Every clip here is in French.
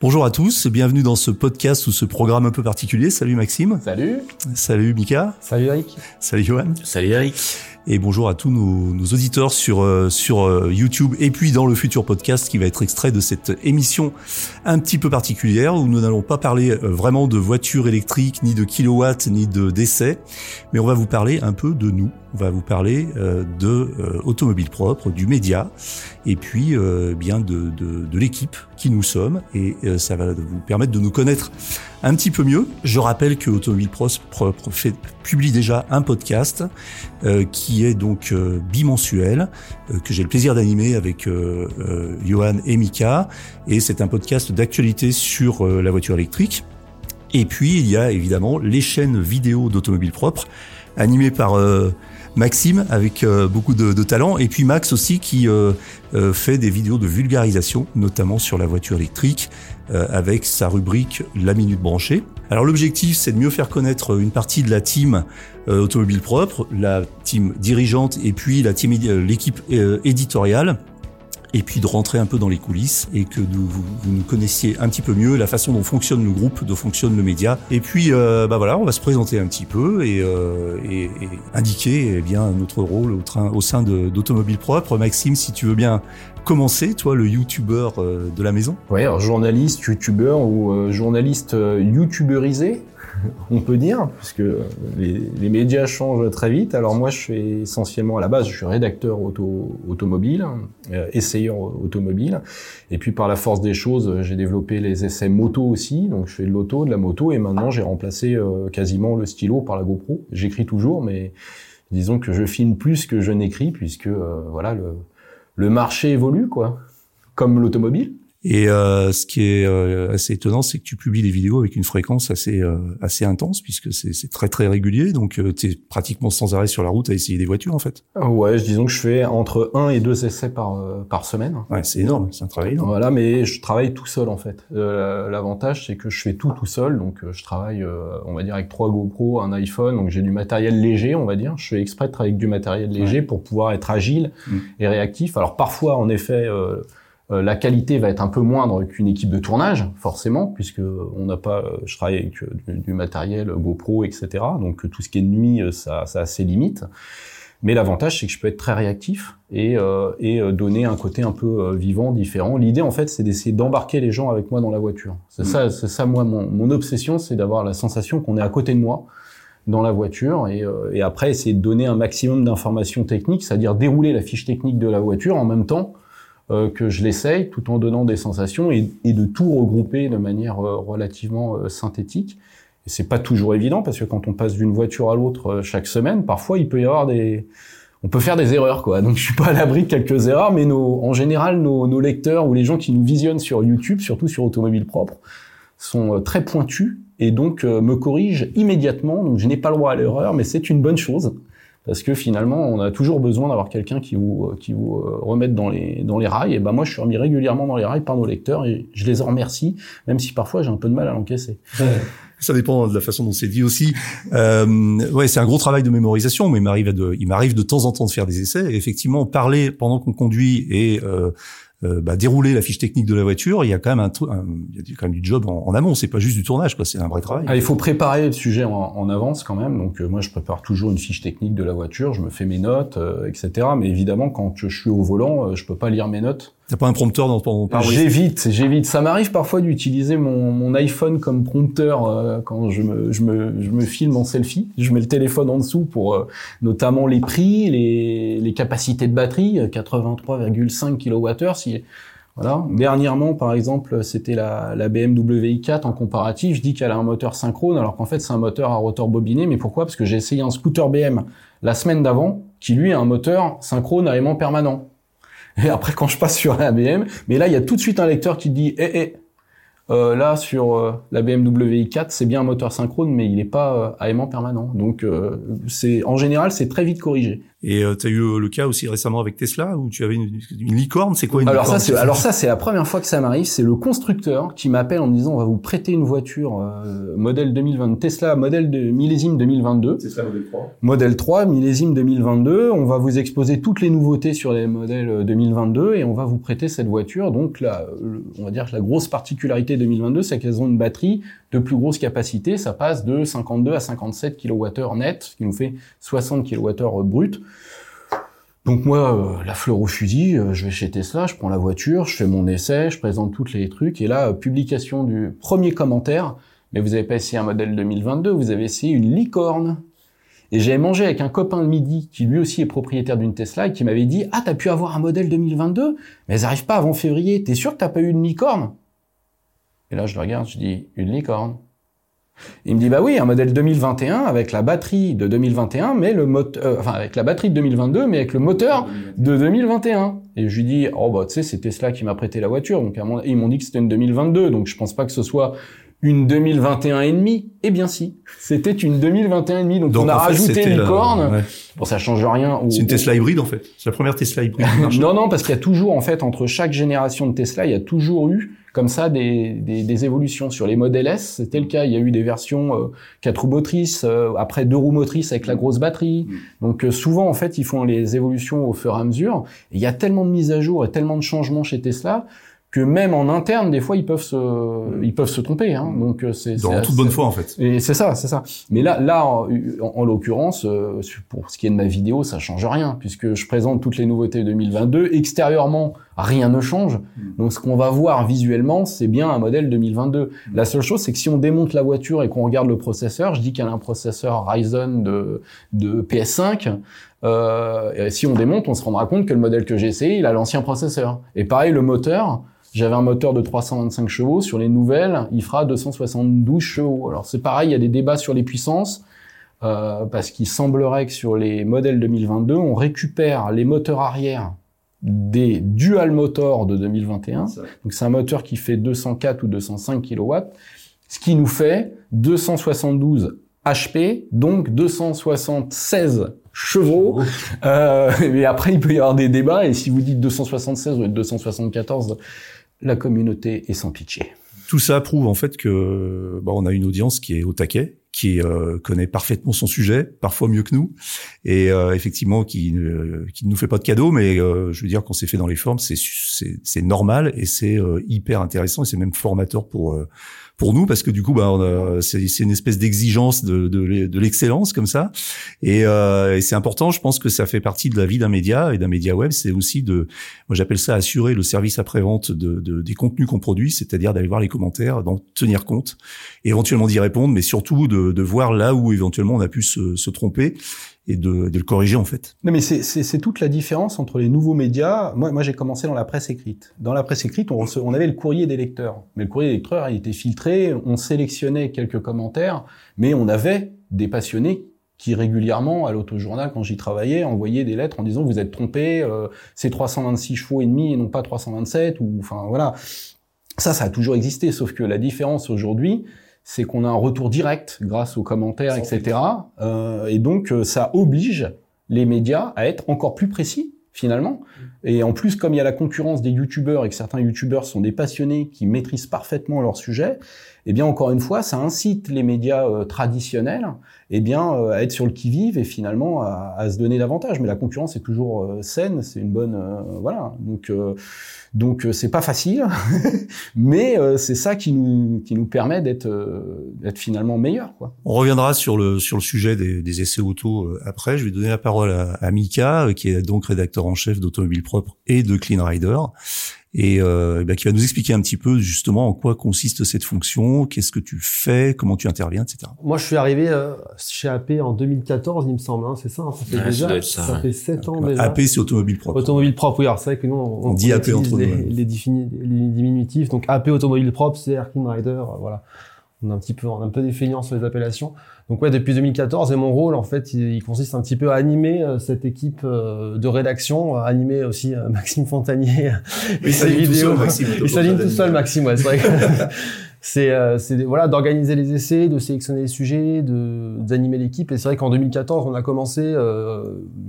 Bonjour à tous et bienvenue dans ce podcast ou ce programme un peu particulier. Salut Maxime. Salut. Salut Mika. Salut Eric. Salut Johan. Salut Eric. Et bonjour à tous nos, nos auditeurs sur euh, sur euh, YouTube et puis dans le futur podcast qui va être extrait de cette émission un petit peu particulière où nous n'allons pas parler euh, vraiment de voitures électriques ni de kilowatts ni de décès, mais on va vous parler un peu de nous. On va vous parler de automobile propre, du média et puis bien de, de, de l'équipe qui nous sommes et ça va vous permettre de nous connaître un petit peu mieux. Je rappelle que Automobile Propre publie déjà un podcast euh, qui est donc euh, bimensuel, euh, que j'ai le plaisir d'animer avec Johan et Mika. Et c'est un podcast d'actualité sur la voiture électrique. Et puis, il y a évidemment les chaînes vidéo d'Automobile Propre, animées par Maxime avec beaucoup de, talent, et puis Max aussi qui fait des vidéos de vulgarisation, notamment sur la voiture électrique, euh, avec sa rubrique La Minute Branchée. Alors l'objectif, c'est de mieux faire connaître une partie de la team euh, automobile propre, la team dirigeante et puis la team euh, l'équipe éditoriale et puis de rentrer un peu dans les coulisses et que vous, vous, nous connaissiez un petit peu mieux la façon dont fonctionne le groupe, dont fonctionne le média. Et puis, euh, bah voilà, on va se présenter un petit peu et, euh, et, et indiquer eh bien notre rôle au, train, au sein d'Automobile Propre. Maxime, si tu veux bien commencer, toi, le youtubeur euh, de la maison. Oui, alors journaliste, youtubeur ou euh, journaliste euh, youtuberisé. on peut dire, puisque les, médias changent très vite. Alors moi, je fais essentiellement à la base, je suis rédacteur auto, automobile, euh, essayeur automobile, et puis par la force des choses, j'ai développé les essais moto aussi. Donc je fais de l'auto, de la moto, et maintenant j'ai remplacé euh, quasiment le stylo par la GoPro. J'écris toujours, mais disons que je filme plus que je n'écris, puisque euh, voilà le, le marché évolue quoi, comme l'automobile. Et euh, ce qui est euh, assez étonnant, c'est que tu publies des vidéos avec une fréquence assez euh, assez intense, puisque c'est très très régulier. Donc euh, tu es pratiquement sans arrêt sur la route à essayer des voitures, en fait. Ouais, disons que je fais entre un et deux essais par par semaine. Ouais, c'est énorme, c'est un travail énorme. Voilà, mais je travaille tout seul en fait. L'avantage, c'est que je fais tout tout seul. Donc je travaille, on va dire, avec trois GoPro, un iPhone. Donc j'ai du matériel léger, on va dire. Je fais exprès de travailler avec du matériel léger pour pouvoir être agile mm. et réactif. Alors parfois, en effet euh, la qualité va être un peu moindre qu'une équipe de tournage, forcément, puisque on n'a pas, euh, je travaille avec euh, du, matériel GoPro, etc. Donc tout ce qui est nuit, ça, ça a ses limites. Mais l'avantage, c'est que je peux être très réactif et, et donner un côté un peu vivant, différent. L'idée, en fait, c'est d'essayer d'embarquer les gens avec moi dans la voiture. C'est mm. ça, c'est ça, moi, mon, mon obsession, c'est d'avoir la sensation qu'on est à côté de moi dans la voiture et, et après essayer de donner un maximum d'informations techniques, c'est-à-dire dérouler la fiche technique de la voiture en même temps euh, que je l'essaye tout en donnant des sensations et, et de tout regrouper de manière euh, relativement euh, synthétique. Et c'est pas toujours évident parce que quand on passe d'une voiture à l'autre chaque semaine, parfois il peut y avoir des, on peut faire des erreurs quoi. Donc je suis pas à l'abri de quelques erreurs, mais nos, en général nos, nos, lecteurs ou les gens qui nous visionnent sur YouTube, surtout sur Automobile Propre, sont très pointus et donc me corrigent immédiatement. Donc je n'ai pas le droit à l'erreur, mais c'est une bonne chose parce que finalement, on a toujours besoin d'avoir quelqu'un qui vous qui vous euh, remette dans les dans les rails. Et ben moi, je suis remis régulièrement dans les rails par nos lecteurs et je les en remercie, même si parfois j'ai un peu de mal à l'encaisser. Ça dépend de la façon dont c'est dit aussi. Euh, ouais, c'est un gros travail de mémorisation, mais il m'arrive de, il m'arrive de temps en temps de faire des essais. Et effectivement, parler pendant qu'on conduit et euh, euh, bah, dérouler la fiche technique de la voiture, il y a quand même un, il y a quand même du job en, en amont. C'est pas juste du tournage, quoi. C'est un vrai travail. Ah, il faut préparer le sujet en, avance quand même. Donc euh, moi, je prépare toujours une fiche technique de la voiture, je me fais mes notes, euh, etc. Mais évidemment, quand je suis au volant, je peux pas lire mes notes T'as pas un prompteur dans ton pare J'évite, j'évite. Ça m'arrive parfois d'utiliser mon, mon, iPhone comme prompteur euh, quand je me, je, me, je me filme en selfie. Je mets le téléphone en dessous pour euh, notamment les prix, les, les capacités de batterie, 83,5 kWh. Si, voilà. Dernièrement, par exemple, c'était la, la BMW i4 en comparatif. Je dis qu'elle a un moteur synchrone, alors qu'en fait c'est un moteur à rotor bobiné. Mais pourquoi? Parce que j'ai essayé un scooter BM la semaine d'avant, qui lui a un moteur synchrone à aimant permanent. Et après, quand je passe sur la BM, mais là, il y a tout de suite un lecteur qui dit, eh, eh, Euh, là, sur euh, la BMW i4, c'est bien un moteur synchrone, mais il n'est pas euh, aimant permanent. Donc, euh, c'est en général, c'est très vite corrigé. Et tu as eu le cas aussi récemment avec Tesla où tu avais une, une licorne. C'est quoi une alors licorne ça, c'est, alors ça, c'est la première fois que ça m'arrive. C'est le constructeur qui m'appelle en me disant on va vous prêter une voiture modèle 2020 Tesla modèle de millésime 2022. Tesla modèle 3. Modèle 3 millésime 2022. On va vous exposer toutes les nouveautés sur les modèles 2022 et on va vous prêter cette voiture. Donc là, on va dire que la grosse particularité 2022, c'est qu'elles ont une batterie de plus grosse capacité. Ça passe de 52 à 57 kWh net, ce qui nous fait 60 kWh brut. Donc moi, euh, la fleur au fusil, euh, je vais chez Tesla, je prends la voiture, je fais mon essai, je présente tous les trucs, et là, euh, publication du premier commentaire, mais vous avez pas essayé un modèle 2022, vous avez essayé une licorne. Et j'avais mangé avec un copain le midi, qui lui aussi est propriétaire d'une Tesla, et qui m'avait dit, ah, t'as pu avoir un modèle 2022, mais elles arrivent pas avant février, t'es sûr que t'as pas eu une licorne? Et là, je le regarde, je dis, une licorne il me dit bah oui, un modèle 2021 avec la batterie de 2021, mais le moteur, enfin avec la batterie de 2022, mais avec le moteur de 2021. Et je lui dis oh bah tu sais c'est Tesla qui m'a prêté la voiture, donc ils m'ont dit que c'était une 2022, donc je pense pas que ce soit une 2021 et demi. Eh bien si, c'était une 2021 et demi, donc, on a rajouté une corne. Bon ça change rien. C'est une Tesla hybride en fait. C'est la première Tesla hybride. non non parce qu'il y a toujours en fait entre chaque génération de Tesla, il y a toujours eu comme ça des, des, des, évolutions. Sur les modèles S, c'était le cas. Il y a eu des versions euh, 4 roues motrices, euh, après deux roues motrices avec la grosse batterie. Mm. Donc euh, souvent, en fait, ils font les évolutions au fur et à mesure. Et il y a tellement de mises à jour et tellement de changements chez Tesla que même en interne, des fois, ils peuvent se, mm. ils peuvent se tromper. Hein. Donc euh, c'est dans toute bonne foi en fait. Et c'est ça, c'est ça. Mais là, là, en, en, l'occurrence, pour ce qui est de ma vidéo, ça change rien puisque je présente toutes les nouveautés 2022. Extérieurement, rien ne change. Hmm. Donc ce qu'on va voir visuellement, c'est bien un modèle 2022. Hmm. La seule chose, c'est que si on démonte la voiture et qu'on regarde le processeur, je dis qu'elle a un processeur Ryzen de, de PS5. Euh, si on démonte, on se rendra compte que le modèle que j'ai essayé, il a l'ancien processeur. Et pareil, le moteur, j'avais un moteur de 325 chevaux. Sur les nouvelles, il fera 272 chevaux. Alors c'est pareil, il y a des débats sur les puissances. Euh, parce qu'il semblerait que sur les modèles 2022, on récupère les moteurs arrière des dual motors de 2021. Donc c'est un moteur qui fait 204 ou 205 kW, ce qui nous fait 272 HP, donc 276 chevaux. Euh, mais après, il peut y avoir des débats, et si vous dites 276 ou 274, la communauté est sans pitié. Tout ça prouve en fait que bah, on a une audience qui est au taquet, qui euh, connaît parfaitement son sujet, parfois mieux que nous, et euh, effectivement qui ne, qui ne nous fait pas de cadeaux, mais euh, je veux dire qu'on s'est fait dans les formes, c'est c'est normal et c'est hyper intéressant et c'est même formateur pour pour nous parce que du coup bah c'est une espèce d'exigence de, de, de l'excellence comme ça. Et, euh, et c'est important je pense que ça fait partie de la vie d'un média et d'un média web c'est aussi de moi j'appelle ça assurer le service après vente de, de des contenus qu'on produit c'est-à-dire d'aller voir les commentaires d'en tenir compte éventuellement d'y répondre mais surtout de, de voir là où éventuellement on a pu se, se tromper et de, le corriger en fait. Non mais c'est toute la différence entre les nouveaux médias. Moi, j'ai commencé dans la presse écrite. Dans la presse écrite, on, on avait le courrier des lecteurs. Mais le courrier des lecteurs, il était filtré, on sélectionnait quelques commentaires, mais on avait des passionnés qui régulièrement, à l'autojournal, quand j'y travaillais, envoyaient des lettres en disant vous êtes trompé, euh, c'est 326 chevaux et demi et non pas 327, ou enfin voilà. Ça, ça a toujours existé, sauf que la différence aujourd'hui, c'est qu'on a un retour direct grâce aux commentaires, etc. Euh, et donc, euh, ça oblige les médias à être encore plus précis finalement. Et en plus, comme il y a la concurrence des youtubeurs et que certains youtubeurs sont des passionnés qui maîtrisent parfaitement leur sujet, eh bien encore une fois, ça incite les médias euh, traditionnels, eh bien euh, à être sur le qui-vive et finalement à, se donner davantage. Mais la concurrence est toujours euh, saine, c'est une bonne, voilà. Donc donc c'est pas facile, mais c'est ça qui nous qui nous permet d'être d'être finalement meilleur. Quoi. On reviendra sur le sur le sujet des, des essais auto après. Je vais donner la parole à, à Mika, qui est donc rédacteur en chef d'Automobile Propre et de Clean Rider et euh, bah, qui va nous expliquer un petit peu justement en quoi consiste cette fonction, qu'est-ce que tu fais, comment tu interviens, etc. Moi, je suis arrivé euh, chez AP en 2014, il me semble, hein, c'est ça, hein, ça fait déjà, ça, ça, fait 7 ans déjà. AP, c'est automobile propre. Automobile propre, oui, alors c'est vrai que nous, on, on dit AP entre les, les, les, diminutifs, donc AP automobile propre, c'est Airkin Rider, voilà. On a un petit peu, on a un peu des feignants sur les appellations. Donc ouais, depuis 2014, et mon rôle, en fait, il, consiste un petit peu à animer euh, cette équipe euh, de rédaction, à animer aussi euh, Maxime Fontanier et ses vidéos. Il s'aligne tout seul, Maxime, ouais, c'est vrai. c'est c'est voilà d'organiser les essais, de sélectionner les sujets, d'animer l'équipe. Et c'est vrai qu'en 2014, on a commencé. Euh,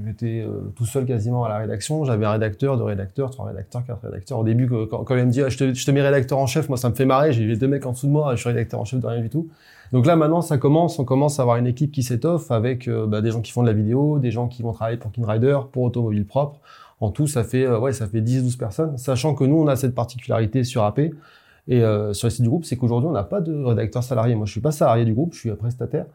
J'étais tout seul quasiment à la rédaction. J'avais un rédacteur, deux rédacteurs, trois rédacteurs, quatre rédacteurs. Au début, quand, quand elle me dit ah, je, te, je te mets rédacteur en chef, moi ça me fait marrer. J'ai deux mecs en dessous de moi, je suis rédacteur en chef de rien du tout. Donc là, maintenant, ça commence. On commence à avoir une équipe qui s'étoffe avec euh, bah, des gens qui font de la vidéo, des gens qui vont travailler pour KinRider, pour Automobile Propre. En tout, ça fait euh, ouais, ça fait 10-12 personnes. Sachant que nous, on a cette particularité sur AP et euh, sur le site du groupe, c'est qu'aujourd'hui, on n'a pas de rédacteur salarié. Moi, je suis pas salarié du groupe, je suis prestataire.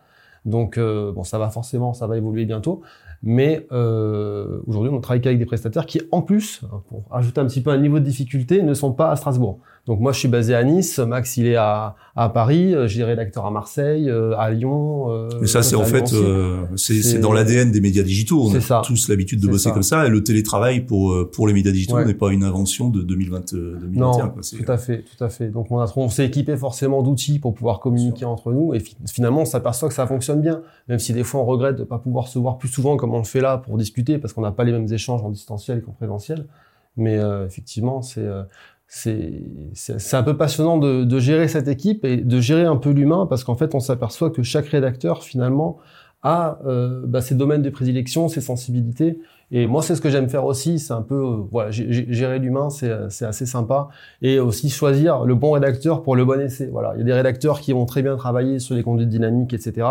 Donc bon, ça va forcément, ça va évoluer bientôt. Mais euh, aujourd'hui, on travaille qu'avec des prestataires qui, en plus, pour ajouter un petit peu un niveau de difficulté, ne sont pas à Strasbourg. Donc moi, je suis basé à Nice, Max, il est à, à Paris, j'ai des rédacteurs à Marseille, euh, à Lyon. Euh, Mais ça, c'est en fait, euh, c'est dans l'ADN des médias digitaux. On a ça. tous l'habitude de bosser comme ça. Et le télétravail pour euh, pour les médias digitaux n'est pas une invention de 2020, 2021. Non, quoi. tout à fait, tout à fait. Donc on a on s'est équipé forcément d'outils pour pouvoir communiquer entre nous. Et finalement, on s'aperçoit que ça fonctionne bien, même si des fois on regrette de pas pouvoir se voir plus souvent comme on le fait là pour discuter, parce qu'on n'a pas les mêmes échanges en distanciel qu'en présentiel. Mais effectivement, c'est c'est un peu passionnant de, gérer cette équipe et de gérer un peu l'humain parce qu'en fait on s'aperçoit que chaque rédacteur finalement a euh, bah, ses domaines de prédilection, ses sensibilités et moi c'est ce que j'aime faire aussi, c'est un peu euh, gérer l'humain, c'est assez sympa et aussi choisir le bon rédacteur pour le bon essai. Voilà, il y a des rédacteurs qui vont très bien travailler sur les conduites dynamiques, etc.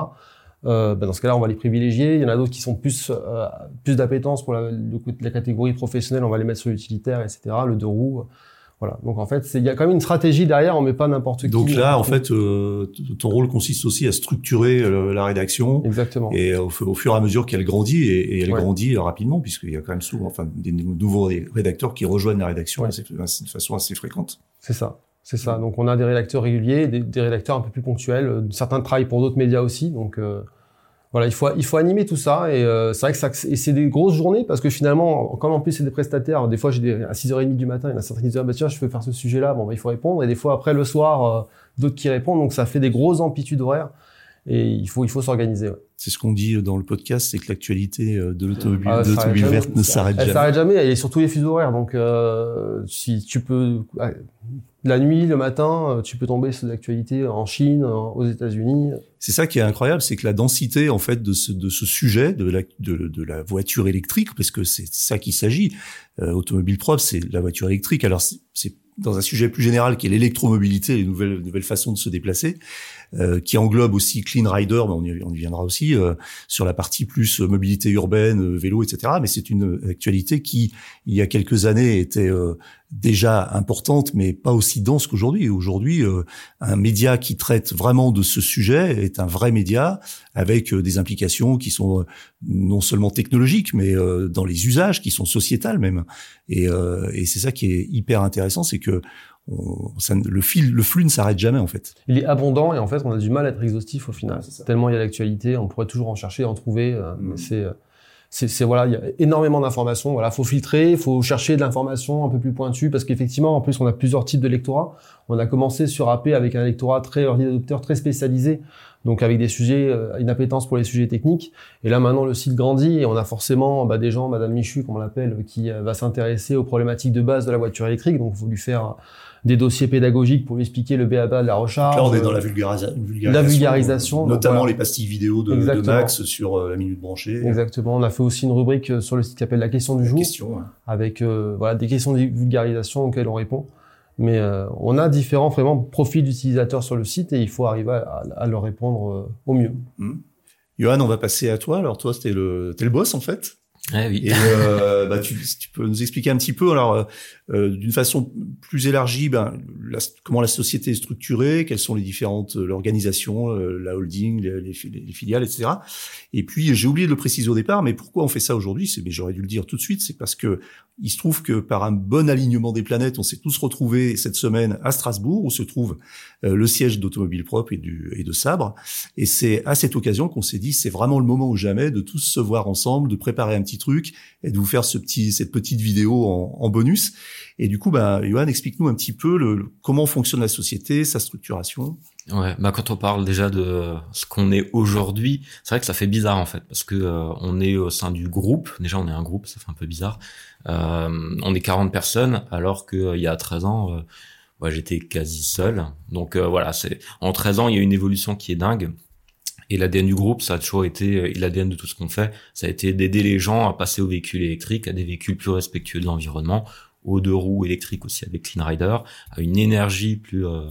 Euh, bah dans ce cas-là, on va les privilégier. Il y en a d'autres qui sont plus euh, plus d'appétence pour la, la, catégorie professionnelle, on va les mettre sur l'utilitaire, etc. Le deux roues. Voilà. Donc en fait, il y a quand même une stratégie derrière. On met pas n'importe qui. Donc là, en fait, euh, ton rôle consiste aussi à structurer euh, la rédaction. Exactement. Et au, fur et à mesure qu'elle grandit, et, elle grandit rapidement, puisqu'il y a quand même souvent, enfin, des nouveaux rédacteurs qui rejoignent la rédaction de façon assez fréquente. C'est ça. C'est ça. Donc on a des rédacteurs réguliers, des, des, rédacteurs un peu plus ponctuels. Certains travaillent pour d'autres médias aussi. Donc euh, voilà, il faut il faut animer tout ça et euh, c'est vrai que ça et c'est des grosses journées parce que finalement comme en plus c'est des prestataires, des fois j'ai des à 6h30 du matin, il y en a certains qui disent ah bah tiens, je veux faire ce sujet-là, bon bah, il faut répondre et des fois après le soir euh, d'autres qui répondent donc ça fait des grosses amplitudes horaires et il faut il faut s'organiser. Ouais. C'est ce qu'on dit dans le podcast, c'est que l'actualité euh, de l'automobile ah, verte ne s'arrête jamais. Elle s'arrête jamais, elle est sur tous les fuseaux horaires donc si tu peux la nuit, le matin, euh, tu peux tomber sur l'actualité en Chine, aux États-Unis. C'est ça qui est incroyable, c'est que la densité en fait de ce, sujet, de la, de, de la voiture électrique, parce que c'est ça qu'il s'agit. Euh, automobile propre, c'est la voiture électrique. Alors c'est dans un sujet plus général qui est l'électromobilité, les nouvelles, nouvelles façons de se déplacer. Euh, qui englobe aussi Clean Rider, mais on y, on viendra aussi euh, sur la partie plus euh, mobilité urbaine, vélo, etc. Mais c'est une actualité qui, il y a quelques années, était déjà importante, mais pas aussi dense qu'aujourd'hui. Aujourd'hui, un média qui traite vraiment de ce sujet est un vrai média avec des implications qui sont non seulement technologiques, mais dans les usages, qui sont sociétales même. Et, et c'est ça qui est hyper intéressant, c'est que le fil, le flux ne s'arrête jamais en fait. Il est abondant et en fait on a du mal à être exhaustif au final. Tellement il y a l'actualité, on pourrait toujours en chercher, en trouver. Euh, mm. c'est, c'est, c'est voilà, il y a énormément d'informations. Voilà, faut filtrer, il faut chercher de l'information un peu plus pointue parce qu'effectivement en plus on a plusieurs types de lectorat. On a commencé sur AP avec un lectorat très early adopter, très spécialisé. Donc avec des sujets, euh, une appétence pour les sujets techniques. Et là maintenant le site grandit et on a forcément bah, des gens, Madame Michu comme on l'appelle, qui euh, va s'intéresser aux problématiques de base de la voiture électrique. Donc il faut lui faire des dossiers pédagogiques pour lui expliquer le BABA de la recharge. Là, on est dans la, vulgarisation. La vulgarisation. Notamment les pastilles vidéo de, de Max sur euh, la minute branchée. Exactement. On a fait aussi une rubrique euh, sur le site qui s'appelle la question du jour. Question, Avec euh, voilà, des questions de vulgarisation auxquelles on répond. Mais on a différents vraiment profils d'utilisateurs sur le site et il faut arriver à, leur répondre au mieux. Mmh. Johan, on va passer à toi. Alors toi, c'était le, t'es le boss en fait. Ah oui. Et euh, bah, tu, tu, peux nous expliquer un petit peu, alors euh, d'une façon plus élargie, ben, la, comment la société est structurée, quelles sont les différentes euh, l'organisation, euh, la holding, les, les, les, filiales, etc. Et puis j'ai oublié de le préciser au départ, mais pourquoi on fait ça aujourd'hui C'est, mais j'aurais dû le dire tout de suite, c'est parce que il se trouve que par un bon alignement des planètes, on s'est tous retrouvés cette semaine à Strasbourg, où se trouve le siège d'Automobile Propre et, du, et de Sabre. Et c'est à cette occasion qu'on s'est dit, c'est vraiment le moment ou jamais de tous se voir ensemble, de préparer un petit truc et de vous faire ce petit, cette petite vidéo en, en bonus. Et du coup, bah, Johan, explique-nous un petit peu le, comment fonctionne la société, sa structuration. Ouais, bah quand on parle déjà de ce qu'on est aujourd'hui, c'est vrai que ça fait bizarre en fait, parce que euh, on est au sein du groupe. Déjà, on est un groupe, ça fait un peu bizarre. Euh, on est 40 personnes, alors qu'il euh, y a 13 ans, euh, j'étais quasi seul. Donc voilà, c'est en 13 ans, il y a une évolution qui est dingue. Et l'ADN du groupe, ça a toujours été, et l'ADN de tout ce qu'on fait, ça a été d'aider les gens à passer aux véhicules électriques, à des véhicules plus respectueux de l'environnement, aux deux roues électriques aussi avec Clean Rider, à une énergie plus euh,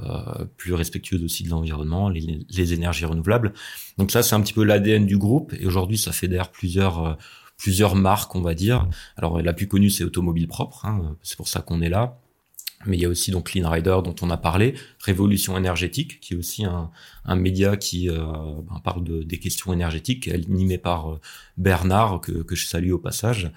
euh, plus respectueuse aussi de l'environnement, les, énergies renouvelables. Donc ça, c'est un petit peu l'ADN du groupe. Et aujourd'hui, ça fédère plusieurs euh, plusieurs marques, on va dire. Alors la plus connue, c'est Automobile Propre. Hein, c'est pour ça qu'on est là. Mais il y a aussi donc Clean Rider dont on a parlé, Révolution énergétique, qui est aussi un, un média qui euh, ben, parle de, des questions énergétiques, animé par euh, Bernard que, que je salue au passage.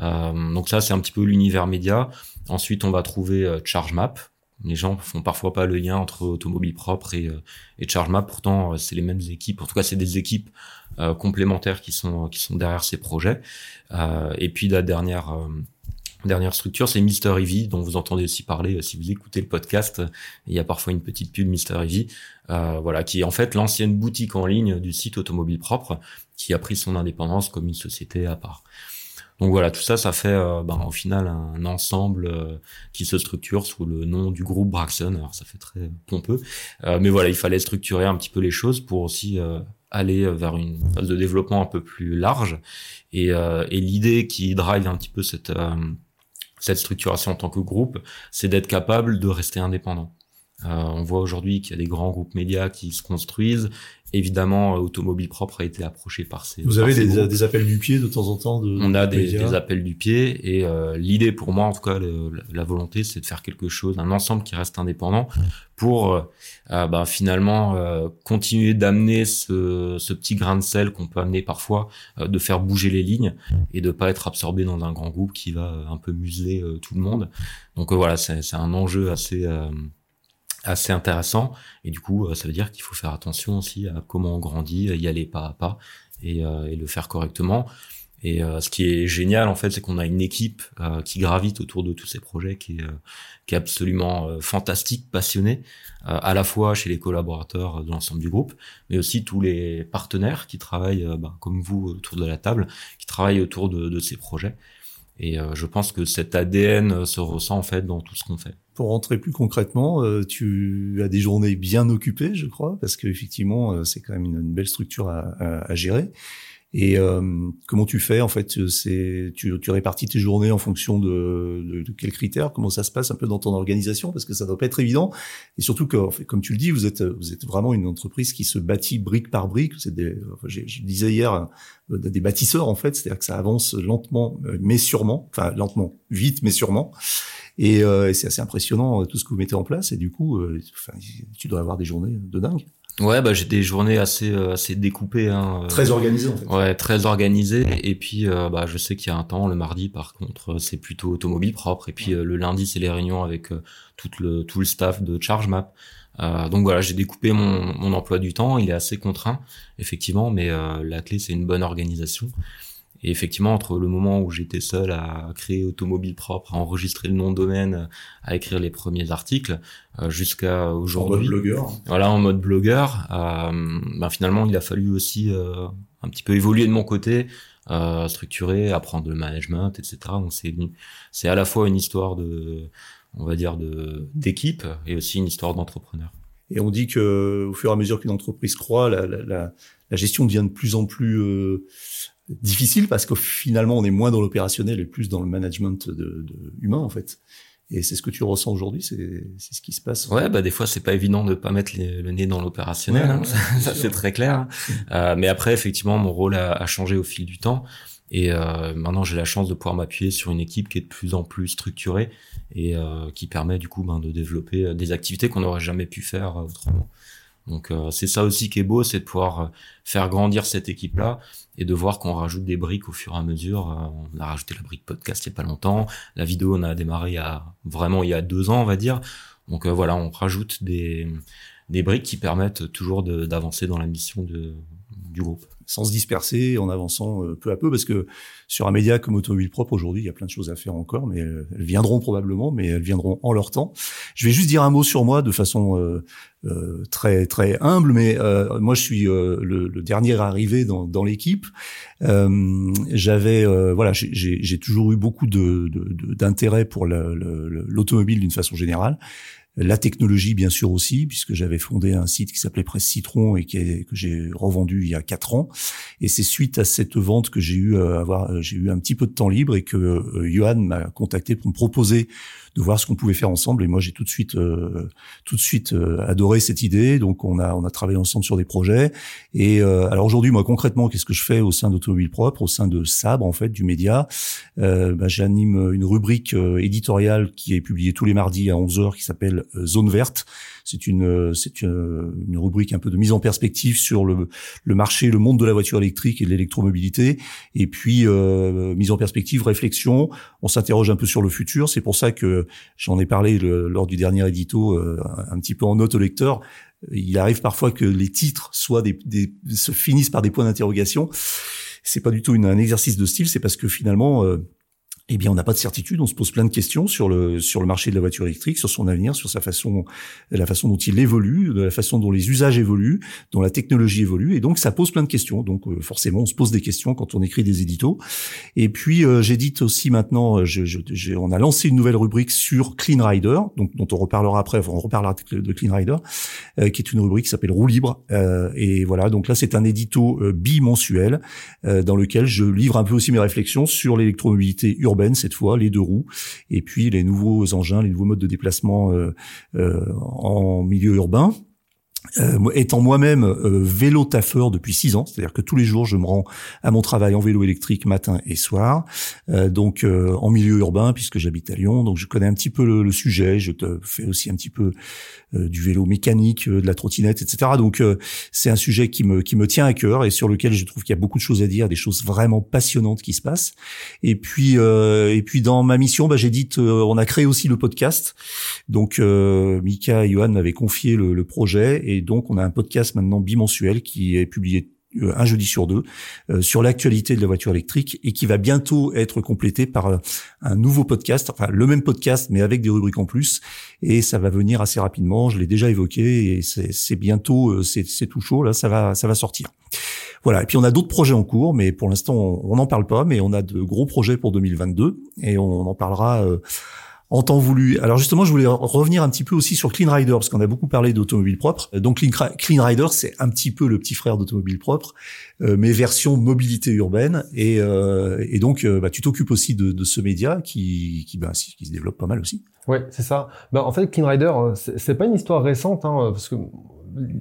Euh, donc ça, c'est un petit peu l'univers média. Ensuite, on va trouver euh, ChargeMap, les gens font parfois pas le lien entre automobile propre et, euh, et ChargeMap. Pourtant, c'est les mêmes équipes. En tout cas, c'est des équipes complémentaires qui sont qui sont derrière ces projets. Et puis la dernière dernière structure, c'est Mister Eevee, dont vous entendez aussi parler si vous écoutez le podcast. Il y a parfois une petite pub Mister Eevee, voilà, qui est en fait l'ancienne boutique en ligne du site automobile propre, qui a pris son indépendance comme une société à part. Donc voilà, tout ça, ça fait euh, ben, au final un ensemble euh, qui se structure sous le nom du groupe Braxton. Alors ça fait très pompeux, euh, mais voilà, il fallait structurer un petit peu les choses pour aussi aller vers une phase de développement un peu plus large. Et, et l'idée qui drive un petit peu cette cette structuration en tant que groupe, c'est d'être capable de rester indépendant. Euh, on voit aujourd'hui qu'il y a des grands groupes médias qui se construisent. Évidemment, euh, Automobile Propre a été approché par ces. Vous avez des, appels du pied de temps en temps de, On a des, appels du pied et euh, l'idée pour moi, en tout cas, la volonté, c'est de faire quelque chose, un ensemble qui reste indépendant pour bah, finalement continuer d'amener ce, ce, petit grain de sel qu'on peut amener parfois, de faire bouger les lignes et de pas être absorbé dans un grand groupe qui va un peu museler tout le monde. Donc voilà, c'est un enjeu assez assez intéressant. Et du coup, euh, ça veut dire qu'il faut faire attention aussi à comment on grandit, y aller pas à pas et, euh, et le faire correctement. Et euh, ce qui est génial, en fait, c'est qu'on a une équipe qui gravite autour de tous ces projets, qui est, qui est absolument fantastique, passionnée, à la fois chez les collaborateurs de l'ensemble du groupe, mais aussi tous les partenaires qui travaillent, bah, comme vous, autour de la table, qui travaillent autour de, de ces projets. Et je pense que cet ADN se ressent en fait dans tout ce qu'on fait pour rentrer plus concrètement, euh, tu as des journées bien occupées, je crois, parce qu'effectivement, euh, c'est quand même une, belle structure à, à, gérer. Et euh, comment tu fais en fait C'est tu, tu, répartis tes journées en fonction de, de, de, quels critères? Comment ça se passe un peu dans ton organisation? Parce que ça doit pas être évident. Et surtout que, en fait, comme tu le dis, vous êtes vous êtes vraiment une entreprise qui se bâtit brique par brique. C'est des, enfin, je disais hier des bâtisseurs en fait, c'est-à-dire que ça avance lentement mais sûrement, enfin lentement, vite mais sûrement. Et, euh, c'est assez impressionnant euh, tout ce que vous mettez en place. Et du coup, euh, tu dois avoir des journées de dingue. Ouais, bah j'ai des journées assez assez découpées. Hein, très organisées en fait. Ouais, très organisées. Et puis, bah je sais qu'il y a un temps, le mardi par contre, c'est plutôt automobile propre. Et puis le lundi, c'est les réunions avec tout le tout le staff de ChargeMap. Euh, donc voilà, j'ai découpé mon, mon emploi du temps. Il est assez contraint, effectivement, mais la clé c'est une bonne organisation. Et effectivement, entre le moment où j'étais seul à créer Automobile Propre, à enregistrer le nom de domaine, à écrire les premiers articles, euh, jusqu'à aujourd'hui. En mode blogueur. Voilà, en mode blogueur. Euh, ben finalement, il a fallu aussi euh, un petit peu évoluer de mon côté, euh, structurer, apprendre le management, etc. Donc c'est c'est à la fois une histoire de, on va dire de d'équipe et aussi une histoire d'entrepreneur. Et on dit que au fur et à mesure qu'une entreprise croît, la, la, la, la gestion devient de plus en plus euh, difficile parce que finalement on est moins dans l'opérationnel et plus dans le management de, de humain en fait. Et c'est ce que tu ressens aujourd'hui, c'est ce qui se passe. Ouais, bah des fois c'est pas évident de pas mettre le nez dans l'opérationnel, hein, ça, c'est très clair. Euh, mais après effectivement mon rôle a, a, changé au fil du temps et euh, maintenant j'ai la chance de pouvoir m'appuyer sur une équipe qui est de plus en plus structurée et euh, qui permet du coup ben, de développer euh, des activités qu'on n'aurait jamais pu faire euh, autrement. Donc euh, c'est ça aussi qui est beau, c'est de pouvoir euh, faire grandir cette équipe-là et de voir qu'on rajoute des briques au fur et à mesure. Euh, on a rajouté la brique podcast il y a pas longtemps, la vidéo on a démarré a vraiment il y a deux ans on va dire. Donc voilà, on rajoute des des briques qui permettent toujours d'avancer dans la mission du groupe, sans se disperser, en avançant peu à peu, parce que sur un média comme Automobile Propre aujourd'hui, il y a plein de choses à faire encore, mais elles viendront probablement, mais elles viendront en leur temps. Je vais juste dire un mot sur moi de façon euh, très très humble, mais euh, moi je suis euh, le, le, dernier arrivé dans, dans l'équipe. J'avais voilà, j'ai toujours eu beaucoup de d'intérêt pour l'automobile d'une façon générale la technologie bien sûr aussi, puisque j'avais fondé un site qui s'appelait Presse Citron et qui que j'ai revendu il y a quatre ans. Et c'est suite à cette vente que j'ai eu avoir, j'ai eu un petit peu de temps libre et que Johan m'a contacté pour me proposer de voir ce qu'on pouvait faire ensemble. Et moi, j'ai tout de suite, euh, tout de suite euh, adoré cette idée. Donc, on a, on a travaillé ensemble sur des projets. Et euh, alors aujourd'hui, moi concrètement, qu'est-ce que je fais au sein d'Automobile Propre, au sein de Sabre en fait, du média? Bah, J'anime une rubrique éditoriale qui est publiée tous les mardis à 11 h qui s'appelle Zone verte c'est une c'est une, rubrique un peu de mise en perspective sur le, le marché, le monde de la voiture électrique et de l'électromobilité. Et puis euh, mise en perspective, réflexion. On s'interroge un peu sur le futur. C'est pour ça que j'en ai parlé lors du dernier édito, euh, un petit peu en note au lecteur. Il arrive parfois que les titres soient des, des se finissent par des points d'interrogation. C'est pas du tout une, un exercice de style. C'est parce que finalement euh, eh bien, on n'a pas de certitude. On se pose plein de questions sur le sur le marché de la voiture électrique, sur son avenir, sur sa façon, la façon dont il évolue, de la façon dont les usages évoluent, dont la technologie évolue. Et donc, ça pose plein de questions. Donc, euh, forcément, on se pose des questions quand on écrit des éditos. Et puis, euh, j'édite aussi maintenant. Euh, je, je, on a lancé une nouvelle rubrique sur Clean Rider, donc dont on reparlera après. on reparlera de Clean Rider, qui est une rubrique qui s'appelle Roue libre. et voilà. Donc là, c'est un édito bimensuel dans lequel je livre un peu aussi mes réflexions sur l'électromobilité urbaine cette fois, les deux roues, et puis les nouveaux engins, les nouveaux modes de déplacement euh, euh, en milieu urbain. Euh, étant moi-même euh, vélo taffeur depuis six ans, c'est-à-dire que tous les jours je me rends à mon travail en vélo électrique matin et soir, euh, donc euh, en milieu urbain puisque j'habite à Lyon, donc je connais un petit peu le, sujet. Je fais aussi un petit peu du vélo mécanique, de la trottinette, etc. Donc c'est un sujet qui me qui me tient à cœur et sur lequel je trouve qu'il y a beaucoup de choses à dire, des choses vraiment passionnantes qui se passent. Et puis et puis dans ma mission, bah, j'ai dit, on a créé aussi le podcast. Donc Mika et Johan m'avaient confié le, le projet et et donc on a un podcast maintenant bimensuel qui est publié euh, un jeudi sur deux euh, sur l'actualité de la voiture électrique et qui va bientôt être complété par euh, un nouveau podcast, enfin le même podcast mais avec des rubriques en plus et ça va venir assez rapidement. Je l'ai déjà évoqué et c'est bientôt, c'est tout chaud là, ça va ça va sortir. Voilà. Et puis on a d'autres projets en cours, mais pour l'instant on n'en parle pas, mais on a de gros projets pour 2022 et on en parlera en temps voulu. Alors justement, je voulais revenir un petit peu aussi sur Clean Rider, parce qu'on a beaucoup parlé d'automobile propre. Donc Clean, Rider, c'est un petit peu le petit frère d'automobile propre, euh, mais version mobilité urbaine. Et, euh, et donc, euh, bah, tu t'occupes aussi de, de, ce média qui, qui, bah, qui se développe pas mal aussi. Ouais, c'est ça. Bah, en fait, Clean Rider, euh, c'est pas une histoire récente, hein, parce que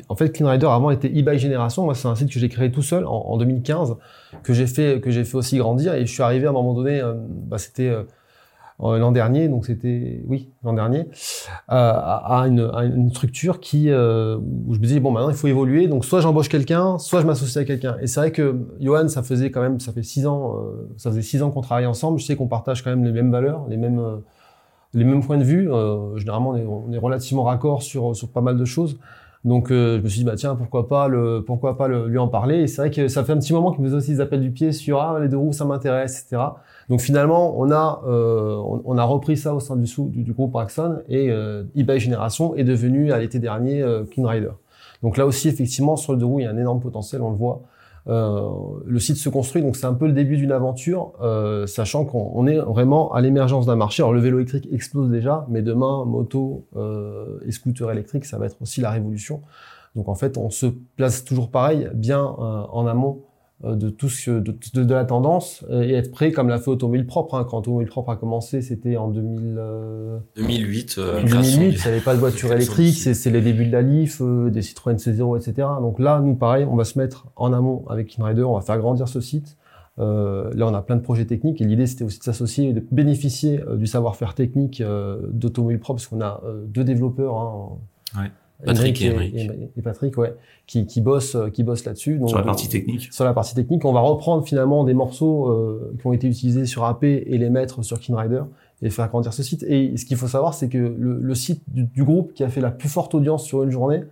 en fait, Clean Rider avant était e-buy Génération. Moi, c'est un site que j'ai créé tout seul en, en 2015, que j'ai fait que j'ai fait aussi grandir. Et je suis arrivé à un moment donné, bah, c'était euh, l'an dernier, donc c'était oui l'an dernier, euh, à, une, structure qui euh, où je me disais bon maintenant il faut évoluer, donc soit j'embauche quelqu'un, soit je m'associe à quelqu'un. Et c'est vrai que Johan, ça faisait quand même, ça fait six ans, euh, ça faisait six ans qu'on travaille ensemble. Je sais qu'on partage quand même les mêmes valeurs, les mêmes les mêmes points de vue. généralement, on est, on est, relativement raccord sur sur pas mal de choses. Donc je me suis dit bah tiens pourquoi pas le pourquoi pas le, lui en parler. Et c'est vrai que ça fait un petit moment qu'il me faisait aussi des appels du pied sur ah les deux roues ça m'intéresse etc. Donc finalement, on a, euh, on, a repris ça au sein du, du, du groupe Axon et euh, eBay Génération est devenu à l'été dernier euh, Clean Rider. Donc là aussi, effectivement, sur le deux roues, il y a un énorme potentiel, on le voit. Euh, le site se construit, donc c'est un peu le début d'une aventure, euh, sachant qu'on est vraiment à l'émergence d'un marché. Alors le vélo électrique explose déjà, mais demain, moto euh, et scooter électrique, ça va être aussi la révolution. Donc en fait, on se place toujours pareil, bien en amont de tout ce de, de, la tendance euh, et être prêt comme l'a fait Automobile Propre. Hein. Quand Automobile Propre a commencé, c'était en 2000, 2008. Euh, 2008, il n'y avait pas de voiture électrique, c'est les débuts de la Leaf, des Citroën C0, etc. Donc là, nous, pareil, on va se mettre en amont avec InRider, on va faire grandir ce site. Euh, là, on a plein de projets techniques et l'idée, c'était aussi de s'associer et de bénéficier du savoir-faire technique d'Automobile Propre, parce qu'on a deux développeurs. Hein, ouais. Patrick et, et, Patrick, ouais, qui, qui bossent, qui bossent là-dessus. Sur la partie technique. Sur la partie technique, on va reprendre finalement des morceaux euh, qui ont été utilisés sur AP et les mettre sur KinRider et faire grandir ce site. Et ce qu'il faut savoir, c'est que le, le site du, du, groupe qui a fait la plus forte audience sur une journée,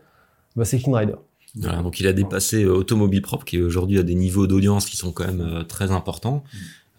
bah, c'est KinRider. Voilà, donc il a dépassé euh, Automobile Propre, qui aujourd'hui a des niveaux d'audience qui sont quand même euh, très importants.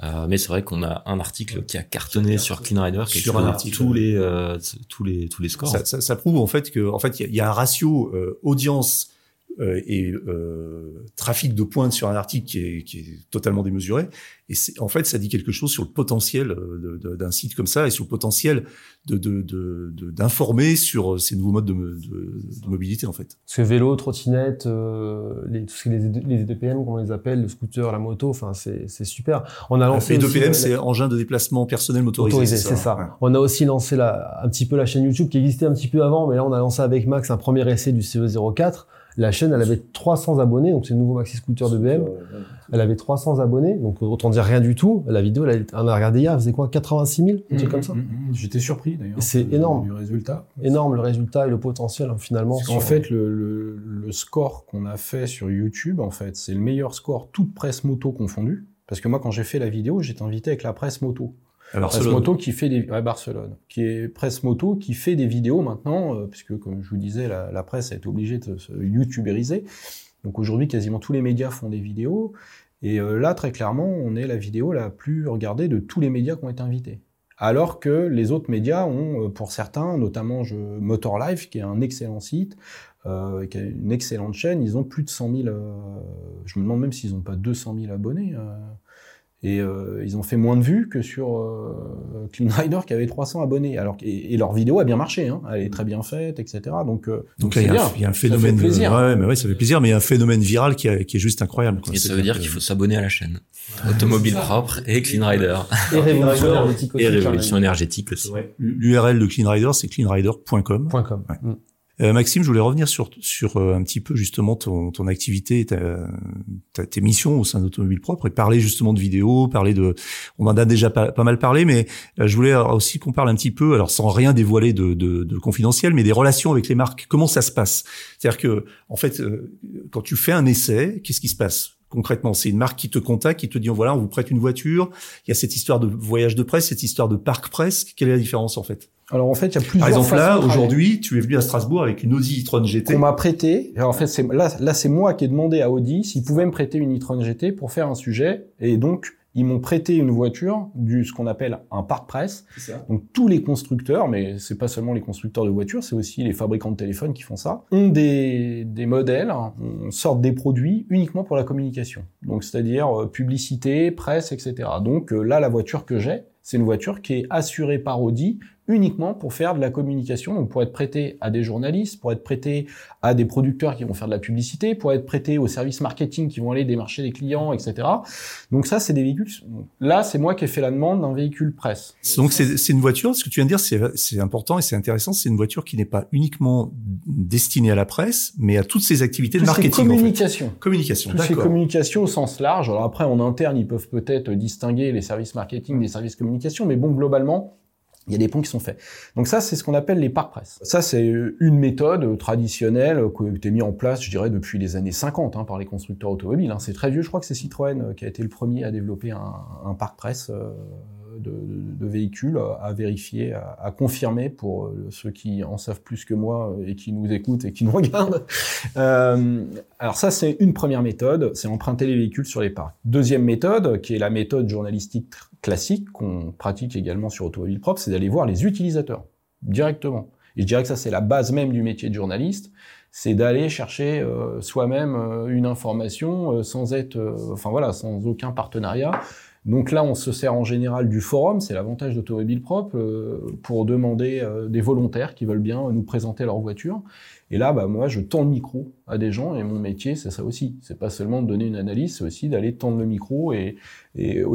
Euh, mais c'est vrai qu'on a un article qui a cartonné sur Clean Rider, qui Sur un article, tous les euh, tous les tous les scores. Ça, ça, ça prouve en fait que en fait il y y, a un ratio euh, audience et euh, trafic de pointe sur un article qui est, qui est totalement démesuré. Et c'est en fait ça dit quelque chose sur le potentiel euh, d'un site comme ça et sur le potentiel de de- de- de- d'informer sur ces nouveaux modes de, de, de mobilité en fait. Parce que vélo, trottinette, euh, les, tout ce qui est les, les EDPM, comme on les appelle, le scooter, la moto, enfin c'est c'est super. On a lancé 2PM euh, c'est engin de déplacement personnel motorisé. autorisé, c'est ça. Ouais. On a aussi lancé la, un petit peu la chaîne YouTube qui existait un petit peu avant, mais là on a lancé avec Max un premier essai du CE04. La chaîne, elle avait 300 abonnés, donc c'est le nouveau maxi scooter de BM. Elle avait 300 abonnés, donc autant dire rien du tout. La vidéo, elle on a regardé hier, elle faisait quoi 86 000 Un truc comme ça Mm, mm, mm. J'étais surpris d'ailleurs. C'est énorme. Du résultat. Énorme le résultat et le potentiel hein, finalement. Sur- fait, le, le, le score qu'on a fait sur YouTube, en fait, c'est le meilleur score toute presse moto confondue. Parce que moi, quand j'ai fait la vidéo, j'étais invité avec la presse moto. Barcelone. moto qui fait des ouais, Barcelone, qui est presse moto qui fait des vidéos maintenant, euh, puisque comme je vous disais, la, la presse a été obligée de se youtuberiser. Donc aujourd'hui, quasiment tous les médias font des vidéos. Et euh, là, très clairement, on est la vidéo la plus regardée de tous les médias qui ont été invités. Alors que les autres médias ont, euh, pour certains, notamment je, Motor Life, qui est un excellent site, euh, qui a une excellente chaîne, ils ont plus de 100 000. euh, je me demande même s'ils n'ont pas 200 000 abonnés. Et euh, ils ont fait moins de vues que sur euh, Clean Rider qui avait 300 abonnés. Alors que- et, et leur vidéo a bien marché, hein. elle est très bien faite, etc. Donc, euh, Donc là, il y, a un, y a phénomène. de- ouais, mais ouais, ça fait plaisir, mais il y a un phénomène viral qui, a- qui est juste incroyable. quoi. Et ça veut dire qu'il faut s'abonner à la chaîne. Automobile propre et Clean Rider. Et révolution énergétique aussi. Et révolution énergétique aussi. L'URL de Clean Rider, c'est cleanrider.com. Com. Euh, Maxime, je voulais revenir sur sur euh, un petit peu justement ton, ton activité, ta, ta- tes missions au sein d'Automobile Propre et parler justement de vidéos, parler de, on en a déjà pas, mal parlé, mais euh, je voulais aussi qu'on parle un petit peu, alors sans rien dévoiler de, de, de confidentiel, mais des relations avec les marques. Comment ça se passe? C'est-à-dire que en fait, euh, quand tu fais un essai, qu'est-ce qui se passe? Concrètement, c'est une marque qui te contacte, qui te dit voilà, on vous prête une voiture. Il y a cette histoire de voyage de presse, cette histoire de parc presse. Quelle est la différence en fait? Alors en fait, il y a plusieurs Par exemple, là, aujourd'hui, tu es venu à Strasbourg avec une Audi e-tron GT. qu'on m'a prêté. Alors, en fait, c'est là, là, c'est moi qui ai demandé à Audi s'ils pouvaient me prêter une e-tron GT pour faire un sujet. Et donc, ils m'ont prêté une voiture du ce qu'on appelle un parc presse. Donc tous les constructeurs, mais c'est pas seulement les constructeurs de voitures, c'est aussi les fabricants de téléphones qui font ça, ont des, des modèles, hein, on sortent des produits uniquement pour la communication. Donc c'est-à-dire euh, publicité, presse, etc. Donc euh, là, la voiture que j'ai, c'est une voiture qui est assurée par Audi uniquement pour faire de la communication, donc pour être prêtée à des journalistes, pour être prêtée à des producteurs qui vont faire de la publicité, pour être prêtée aux services marketing qui vont aller démarcher des clients, etc. Donc ça, c'est des véhicules. Là, c'est moi qui ai fait la demande d'un véhicule presse. Donc c'est une voiture, ce que tu viens de dire, c'est important et c'est intéressant, c'est une voiture qui n'est pas uniquement destinée à la presse, mais à toutes ces activités de Tout marketing. en fait. communication. Communication, Tout ce qui est d'accord. communication au sens large. Alors après, en interne, ils peuvent peut-être distinguer les services marketing des services communication, mais bon, globalement, il y a des ponts qui sont faits. Donc ça, c'est ce qu'on appelle les parcs presse. Ça, c'est une méthode traditionnelle qui a été mise en place, je dirais, depuis les années 50 hein, par les constructeurs automobiles. hein. C'est très vieux. Je crois que c'est Citroën euh, qui a été le premier à développer un, un parc presse euh, de, de- véhicules euh, à vérifier, à, à confirmer pour euh, ceux qui en savent plus que moi et qui nous écoutent et qui nous regardent. Euh, alors ça, c'est une première méthode, c'est emprunter les véhicules sur les parcs. Deuxième méthode, qui est la méthode journalistique classique qu'on pratique également sur Automobile Propre, c'est d'aller voir les utilisateurs directement. Et je dirais que ça, c'est la base même du métier de journaliste, c'est d'aller chercher euh, soi-même euh, une information euh, sans être, enfin voilà, sans aucun partenariat. Donc là, on se sert en général du forum, c'est l'avantage d'Automobile Propre, euh, pour demander euh, des volontaires qui veulent bien nous présenter leur voiture. Et là, bah, moi, je tends le micro à des gens, et mon métier, c'est ça aussi. C'est pas seulement de donner une analyse, c'est aussi d'aller tendre le micro, et,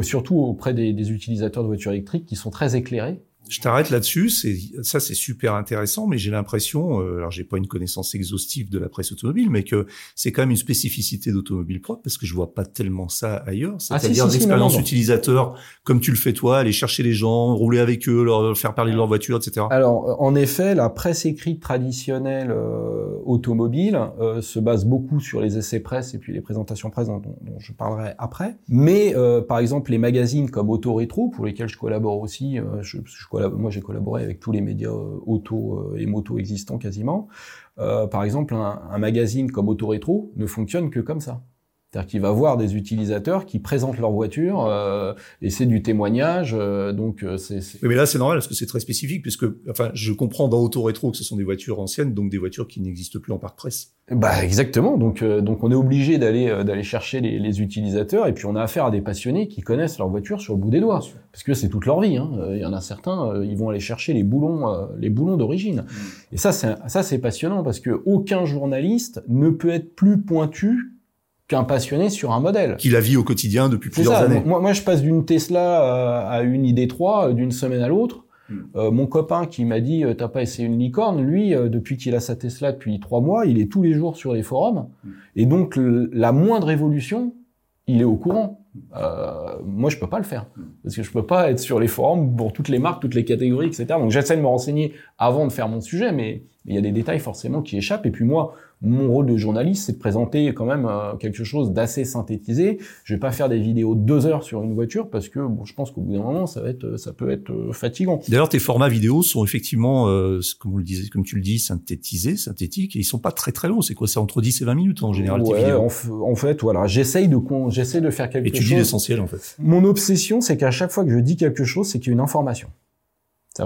surtout auprès des utilisateurs de voitures électriques qui sont très éclairés. Je t'arrête là-dessus. C'est ça, c'est super intéressant, mais j'ai l'impression, euh, alors j'ai pas une connaissance exhaustive de la presse automobile, mais que c'est quand même une spécificité d'automobile propre parce que je vois pas tellement ça ailleurs. Ah, si, C'est-à-dire si, l'expérience utilisateur, comme tu le fais toi, aller chercher les gens, rouler avec eux, leur faire parler de leur voiture, etc. Alors, en effet, la presse écrite traditionnelle euh, automobile euh, se base beaucoup sur les essais presse et puis les présentations presse dont, je parlerai après. Mais, euh, par exemple, les magazines comme Auto Rétro, pour lesquels je collabore aussi, euh, je, je moi j'ai collaboré avec tous les médias auto et moto existants quasiment. par exemple, un, un magazine comme Auto Rétro ne fonctionne que comme ça. C'est-à-dire qu'il va voir des utilisateurs qui présentent leur voiture euh, et c'est du témoignage. Euh, donc euh, c'est. Oui, mais là c'est normal parce que c'est très spécifique puisque enfin je comprends dans auto rétro que ce sont des voitures anciennes donc des voitures qui n'existent plus en parc presse. Bah exactement. Donc donc on est obligé d'aller d'aller chercher les, les, utilisateurs et puis on a affaire à des passionnés qui connaissent leur voiture sur le bout des doigts parce que c'est toute leur vie. Hein. Il y en a certains ils vont aller chercher les boulons les boulons d'origine. Mmh. Et ça c'est ça c'est passionnant parce que aucun journaliste ne peut être plus pointu qu'un passionné sur un modèle. Qui la vit au quotidien depuis plusieurs années. Moi, moi, je passe d'une Tesla euh, à une ID3 euh, d'une semaine à l'autre. Hmm. Euh, mon copain qui m'a dit t'as pas essayé une licorne, lui depuis qu'il a sa Tesla depuis trois mois, il est tous les jours sur les forums hmm. et donc la moindre évolution, il est au courant. Euh, moi, je peux pas le faire parce que je peux pas être sur les forums pour toutes les marques, toutes les catégories, etc. Donc, j'essaie de me renseigner avant de faire mon sujet, mais il y a des détails forcément qui échappent. Et puis moi, mon rôle de journaliste, c'est de présenter quand même euh, quelque chose d'assez synthétisé. Je vais pas faire des vidéos de deux heures sur une voiture parce que bon, je pense qu'au bout d'un moment, ça va être, ça peut être euh, fatigant. D'ailleurs, tes formats vidéo sont effectivement, euh, comme le comme tu le dis, synthétisés, synthétiques, et ils sont pas très très longs. C'est quoi? C'est entre 10 et 20 minutes en général. Ouais, tes En, en, fait, voilà, j'essaye de j'essaie de faire quelque chose. Et tu dis l'essentiel en fait. Mon obsession, c'est qu'à chaque fois que je dis quelque chose, c'est qu'il y a une information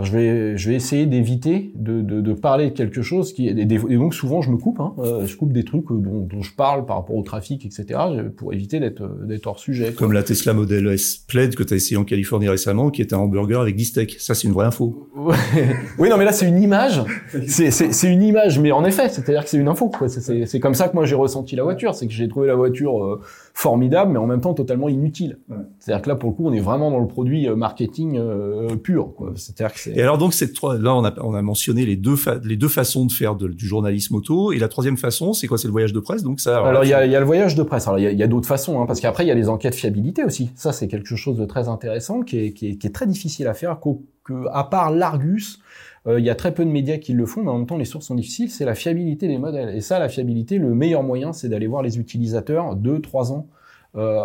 je vais, je vais essayer d'éviter de, de, de, parler de quelque chose qui et, donc souvent je me coupe, hein, euh, je coupe des trucs dont, dont, je parle par rapport au trafic, etc. pour éviter d'être d'être hors sujet. Comme la Tesla Model S Plaid que tu as essayé en Californie récemment, qui est un hamburger avec 10 steaks. Ça c'est une vraie info. oui non mais là c'est une image, c'est une image, mais en effet c'est-à-dire que c'est une info. C'est comme ça que moi j'ai ressenti la voiture, c'est que j'ai trouvé la voiture euh, formidable, mais en même temps totalement inutile. C'est-à-dire que là, pour le coup, on est vraiment dans le produit euh, marketing euh, pur. C'est-à-dire que et alors donc, cette, là, on a, on a mentionné les deux, les deux façons de faire du journalisme auto. Et la troisième façon, c'est quoi? C'est le voyage de presse. Donc ça. Alors, il y a, y a, le voyage de presse. Alors il y a, y a d'autres façons, hein, parce qu'après il y a les enquêtes fiabilité aussi. Ça, c'est quelque chose de très intéressant, qui est, qui est, qui est très difficile à faire. Que, à part l'Argus, euh, il y a très peu de médias qui le font, mais en même temps, les sources sont difficiles. C'est la fiabilité des modèles. Et ça, la fiabilité, le meilleur moyen, c'est d'aller voir les utilisateurs deux, trois ans euh,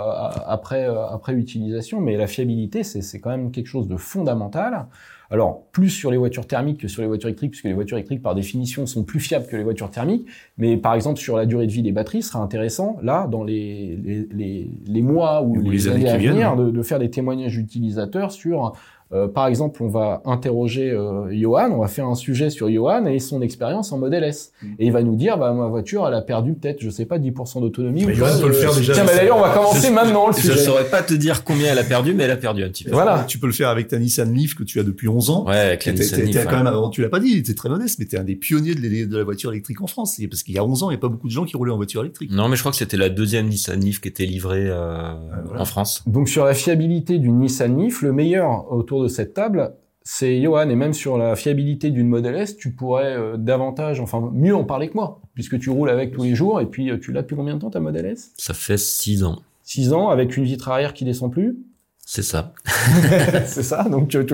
après euh, après utilisation. Mais la fiabilité, c'est quand même quelque chose de fondamental. Alors, plus sur les voitures thermiques que sur les voitures électriques, puisque les voitures électriques, par définition, sont plus fiables que les voitures thermiques. Mais par exemple, sur la durée de vie des batteries, ce sera intéressant, là, dans les, les, les, les mois ou, les, années, à venir, de, de, faire des témoignages utilisateurs sur euh, par exemple, on va interroger euh, Johan, on va faire un sujet sur Johan et son expérience en modèle S. Mm. Et il va nous dire, bah, ma voiture, elle a perdu peut-être, je sais pas, 10% d'autonomie. Johan peut le faire déjà. Tiens, bah, d'ailleurs, on va commencer maintenant le sujet. Je saurais pas te dire combien elle a perdu, mais elle a perdu un petit peu. Voilà. Tu peux le faire avec ta Nissan Leaf que tu as depuis 11 ans. Ouais, avec la Nissan Leaf. quand même, tu l'as pas dit, tu es très modeste, mais tu es un des pionniers de, la voiture électrique en France. Parce qu'il y a 11 ans, il n'y a pas beaucoup de gens qui roulaient en voiture électrique. Non, mais je crois que c'était la deuxième Nissan Leaf qui était livrée euh, en France. Donc sur la fiabilité d'une Nissan Leaf, le meilleur autour de cette table, c'est Johan, et même sur la fiabilité d'une Model S, tu pourrais euh, davantage, enfin mieux en parler que moi, puisque tu roules avec tous les jours, et puis euh, tu l'as depuis combien de temps ta Model S? Ça fait six ans. Six ans, avec une vitre arrière qui descend plus? C'est ça. c'est ça. Donc tu, peux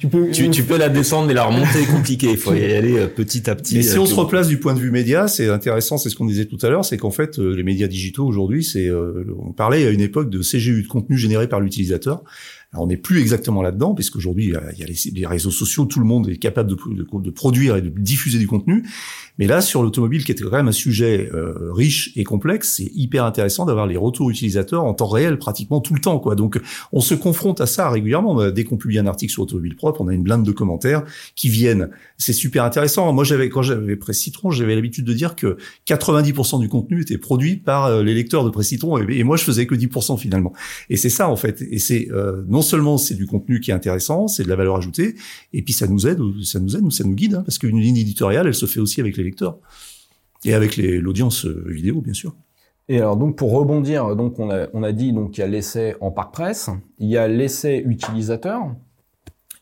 tu peux tu, tu, peux la descendre mais la remonter est compliqué. Il faut y aller euh, petit à petit. Mais si on se replace du point de vue média, c'est intéressant. C'est ce qu'on disait tout à l'heure, c'est qu'en fait les médias digitaux aujourd'hui, c'est on parlait à une époque de CGU de contenu généré par l'utilisateur. Alors, on n'est plus exactement là-dedans, puisqu'aujourd'hui, il y a les, réseaux sociaux, tout le monde est capable de, produire et de diffuser du contenu. Mais là, sur l'automobile, qui était quand même un sujet euh, riche et complexe, c'est hyper intéressant d'avoir les retours utilisateurs en temps réel, pratiquement tout le temps. quoi. Donc, on se confronte à ça régulièrement. Dès qu'on publie un article sur Automobile Propre, on a une blinde de commentaires qui viennent. C'est super intéressant. Moi, j'avais quand j'avais Presse Citron, j'avais l'habitude de dire que 90% du contenu était produit par euh, les lecteurs de Presse Citron, et, moi, je faisais que 10% finalement. Et c'est ça, en fait. Et c'est euh, seulement c'est du contenu qui est intéressant, c'est de la valeur ajoutée, et puis ça nous aide, ça nous aide, ça nous guide, hein, parce qu'une ligne éditoriale, elle se fait aussi avec les lecteurs et avec l'audience euh, vidéo, bien sûr. Et alors donc pour rebondir, donc on a, on a dit donc il y a l'essai en parc presse, il y a l'essai utilisateur,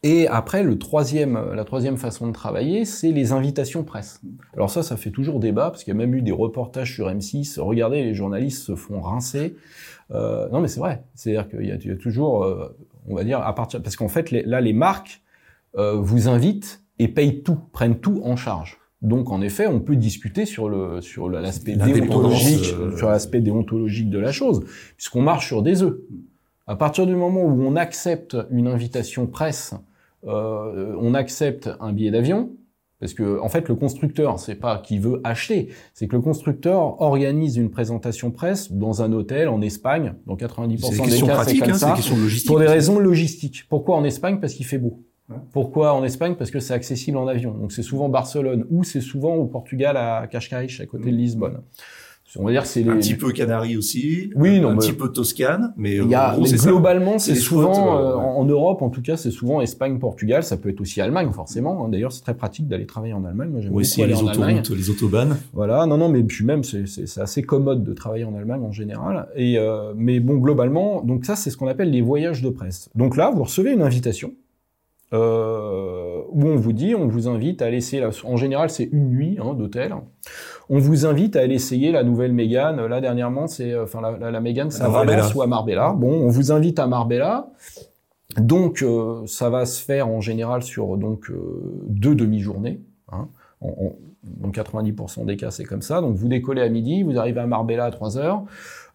et après le troisième, la troisième façon de travailler, c'est les invitations presse. Alors ça, ça fait toujours débat parce qu'il y a même eu des reportages sur M6. Regardez, les journalistes se font rincer. Euh, non, mais c'est vrai. C'est-à-dire qu'il y, y, a toujours, euh, on va dire, à partir parce qu'en fait, là, les marques euh, vous invitent et payent tout, prennent tout en charge. Donc, en effet, on peut discuter sur le sur l'aspect déontologique, sur l'aspect déontologique de la chose, puisqu'on marche sur des œufs. À partir du moment où on accepte une invitation presse on accepte un billet d'avion, parce que en fait le constructeur, c'est pas qu'il veut acheter, c'est que le constructeur organise une présentation presse dans un hôtel en Espagne, dans 90% des cas c'est comme hein, ça, pour des raisons logistiques. Pourquoi en Espagne? Parce qu'il fait beau. Pourquoi en Espagne? Parce que c'est accessible en avion. Donc c'est souvent Barcelone ou c'est souvent au Portugal à Cascais, à côté de Lisbonne. On va dire c'est les... un petit peu Canaries aussi, oui, non, un petit peu Toscane, mais, il y a, gros, mais globalement c'est souvent spots, euh, ouais. en Europe en tout cas c'est souvent Espagne, Portugal, ça peut être aussi Allemagne forcément. hein. D'ailleurs c'est très pratique d'aller travailler en Allemagne. Moi j'aime Oui, beaucoup aller les en Allemagne. les autobahnes. Voilà, non, non, mais puis même, c'est assez commode de travailler en Allemagne en général. Et euh, mais bon, globalement, donc ça, c'est ce qu'on appelle les voyages de presse. Donc là, vous recevez une invitation euh, où on vous dit, on vous invite à laisser, la, en général, c'est une nuit hein, d'hôtel. On vous invite à aller essayer la nouvelle Mégane. Là, dernièrement, c'est, euh, enfin, la, la, la Mégane, c'est À Marbella. Valence ou à Marbella. Bon, on vous invite à Marbella. Donc, euh, ça va se faire en général sur donc euh, deux demi-journées. Hein. En- en- dans 90% des cas, c'est comme ça. Donc, vous décollez à midi, vous arrivez à Marbella à 3 heures.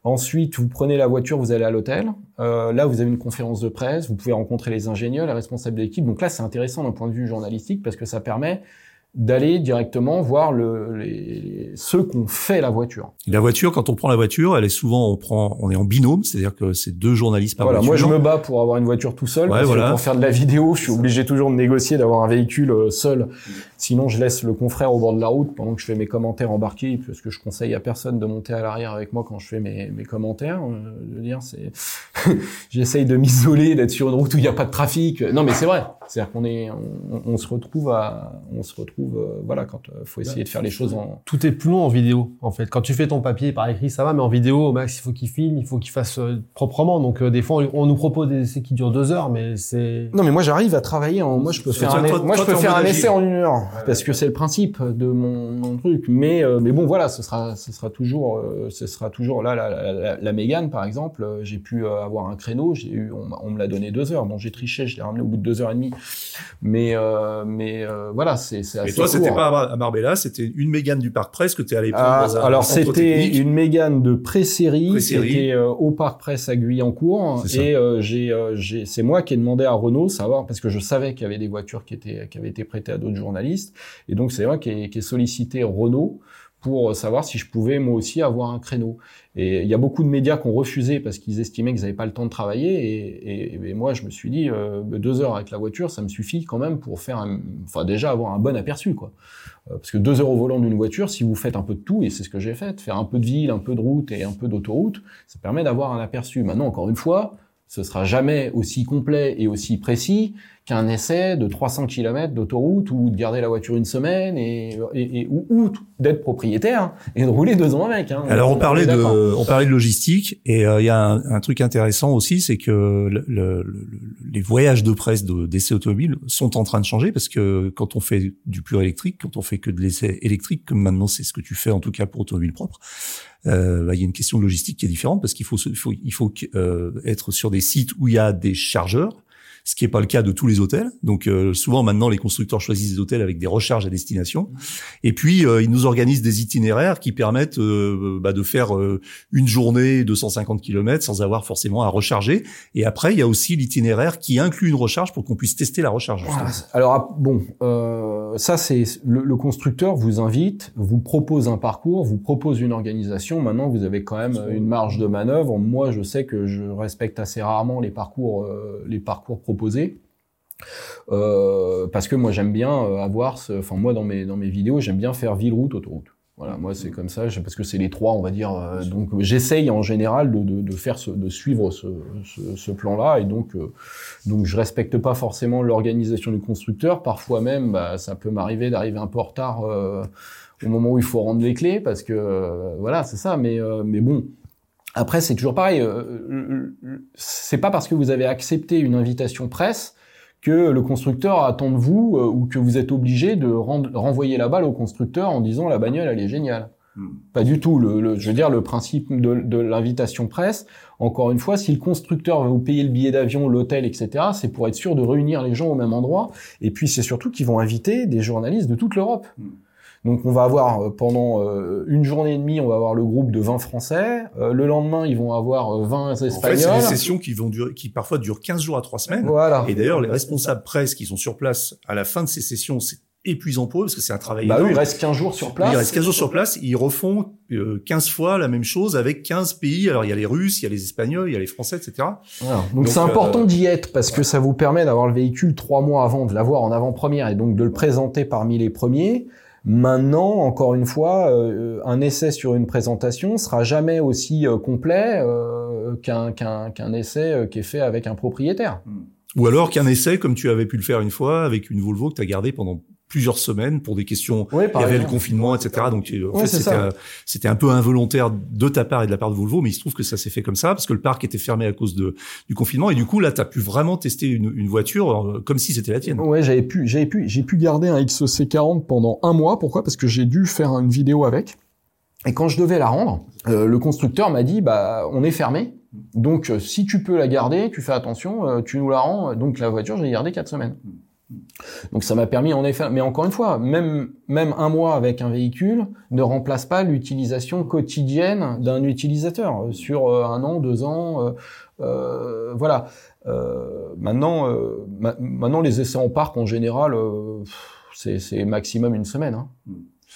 Ensuite, vous prenez la voiture, vous allez à l'hôtel. Euh, là, vous avez une conférence de presse, vous pouvez rencontrer les ingénieurs, les responsables de l'équipe. Donc là, c'est intéressant d'un point de vue journalistique parce que ça permet d'aller directement voir le, les, ceux qui ont fait la voiture. La voiture, quand on prend la voiture, elle est souvent, on prend, on est en binôme, c'est-à-dire que c'est deux journalistes par Voilà, voiture. moi, je me bats pour avoir une voiture tout seul. Ouais, parce voilà. que pour faire de la vidéo, je suis obligé toujours de négocier d'avoir un véhicule euh, seul. Sinon, je laisse le confrère au bord de la route pendant que je fais mes commentaires embarqués, parce que je conseille à personne de monter à l'arrière avec moi quand je fais mes, mes commentaires. Euh, Je veux dire, c'est, j'essaye de m'isoler, d'être sur une route où il n'y a pas de trafic. Non, mais c'est vrai. C'est-à-dire qu'on est, on, on se retrouve à, on se retrouve, euh, voilà, quand euh, faut essayer de faire les choses en, Tout est plus long en vidéo, en fait. Quand tu fais ton papier par écrit, ça va, mais en vidéo, au max, il faut qu'il filme, il faut qu'il fasse euh, proprement. Donc, euh, des fois, on, on nous propose des essais qui durent deux heures, mais c'est... Non, mais moi j'arrive à travailler en. Moi je peux faire un, toi, moi je toi, peux t'es en faire un mode essai en une heure parce que c'est le principe de mon, mon truc. Mais euh, mais bon voilà, ce sera ce sera toujours euh, ce sera toujours là la la, la, la Mégane par exemple. euh, J'ai pu euh, avoir un créneau. J'ai eu on, me l'a donné deux heures. Bon j'ai triché, je l'ai ramené au bout de deux heures et demie. Mais euh, mais euh, voilà c'est c'est assez Et toi, c'était pas à Mar- à Marbella, c'était une Mégane du Parc Presse que tu es allé prendre Ah, alors c'était une Mégane de pré-série, Pré-série. c'était euh, au Parc Presse à Guyancourt. Et euh, j'ai euh, j'ai c'est moi qui ai demandé à Renault savoir parce que je savais qu'il y avait des voitures qui étaient qui avaient été prêtées à d'autres journalistes. Et donc c'est moi qui ai, qui ai sollicité Renault pour savoir si je pouvais moi aussi avoir un créneau. Et il y a beaucoup de médias qui ont refusé parce qu'ils estimaient qu'ils n'avaient pas le temps de travailler. Et, et- et moi, je me suis dit, euh, deux heures avec la voiture, ça me suffit quand même pour faire, un, enfin déjà avoir un bon aperçu, quoi. Euh, Parce que deux heures au volant d'une voiture, si vous faites un peu de tout, et c'est ce que j'ai fait, faire un peu de ville, un peu de route et un peu d'autoroute, ça permet d'avoir un aperçu. Maintenant, encore une fois, ce sera jamais aussi complet et aussi précis qu'un essai de 300 km d'autoroute ou de garder la voiture une semaine et, et, et- ou, ou d'être propriétaire et de rouler deux ans avec. Hein. Alors on parlait de, on parlait de logistique et euh, il y a un, un truc intéressant aussi, c'est que le- le- le- les voyages de presse de- d'essais automobiles sont en train de changer parce que quand on fait du pur électrique, quand on fait que de l'essai électrique, comme maintenant c'est ce que tu fais en tout cas pour automobile propre, euh, bah, il y a une question de logistique qui est différente parce qu'il faut, il faut, il faut que, euh, être sur des sites où il y a des chargeurs. Ce qui n'est pas le cas de tous les hôtels. Donc euh, souvent maintenant les constructeurs choisissent des hôtels avec des recharges à destination. Et puis euh, ils nous organisent des itinéraires qui permettent euh, bah, de faire euh, une journée 250 km sans avoir forcément à recharger. Et après il y a aussi l'itinéraire qui inclut une recharge pour qu'on puisse tester la recharge. Voilà. Alors ah, bon, euh, ça c'est le, le constructeur vous invite, vous propose un parcours, vous propose une organisation. Maintenant, vous avez quand même une marge de manœuvre. Moi, je sais que je respecte assez rarement les parcours, euh, les parcours Euh, parce que moi j'aime bien euh, avoir, ce- enfin moi dans mes dans mes vidéos j'aime bien faire ville route autoroute. Voilà, moi c'est comme ça, parce que c'est les trois, on va dire. euh, donc j'essaye en général de, de, de faire ce, de suivre ce, ce, ce plan-là, et donc euh, donc je respecte pas forcément l'organisation du constructeur. Parfois même, bah, ça peut m'arriver d'arriver un peu en retard euh, au moment où il faut rendre les clés, parce que voilà, c'est ça. Mais mais bon, après c'est toujours pareil. euh, euh, c'est pas parce que vous avez accepté une invitation presse que le constructeur attend de vous euh, ou que vous êtes obligé de renvoyer la balle au constructeur en disant la bagnole elle est géniale. Hmm. Pas du tout. Le, le- je veux dire le principe de, de l'invitation presse. Encore une fois, si le constructeur va vous payer le billet d'avion, l'hôtel, etc., c'est pour être sûr de réunir les gens au même endroit. Et puis c'est surtout qu'ils vont inviter des journalistes de toute l'Europe. Hmm. Donc on va avoir euh, pendant euh, une journée et demie, on va avoir le groupe de 20 Français. Euh, le lendemain, ils vont avoir 20 Espagnols. En fait, c'est des sessions qui vont durer, qui parfois durent 15 jours à 3 semaines. Voilà. Et d'ailleurs, les responsables presse qui sont sur place à la fin de ces sessions, c'est épuisant pour eux parce que c'est un travail bah énorme. Oui, il reste 15 jours sur place. Il reste 15 jours sur place, ils refont 15 fois la même chose avec 15 pays. Alors il y a les Russes, il y a les Espagnols, il y a les Français, etc. Voilà. Donc c'est important euh, d'y être parce que ça vous permet d'avoir le véhicule trois mois avant, de l'avoir en avant-première et donc de le présenter parmi les premiers. Maintenant, encore une fois, euh, un essai sur une présentation sera jamais aussi euh, complet euh, qu'un essai qui est fait avec un propriétaire. Ou alors qu'un essai, comme tu avais pu le faire une fois, avec une Volvo que tu as gardée pendant plusieurs semaines pour des questions. Oui, il y avait exemple. le confinement, etc. Donc en Ouais, fait, c'était un, peu involontaire de ta part et de la part de Volvo, mais il se trouve que ça s'est fait comme ça parce que le parc était fermé à cause de du confinement et du coup là, tu as pu vraiment tester une, une voiture euh, comme si c'était la tienne. Ouais, j'avais pu, j'avais pu, j'ai pu garder un XC40 pendant un mois. Pourquoi? Parce que j'ai dû faire une vidéo avec. Et quand je devais la rendre, euh, le constructeur m'a dit, bah, on est fermé. Donc, euh, si tu peux la garder, tu fais attention, euh, tu nous la rends. Donc, la voiture, je l'ai gardée quatre semaines. Donc, ça m'a permis, en effet, mais encore une fois, même, même un mois avec un véhicule ne remplace pas l'utilisation quotidienne d'un utilisateur sur euh, un an, deux ans. euh, euh, voilà. Euh, maintenant, euh, ma- maintenant, les essais en parc, en général, euh, c'est maximum une semaine. Hein.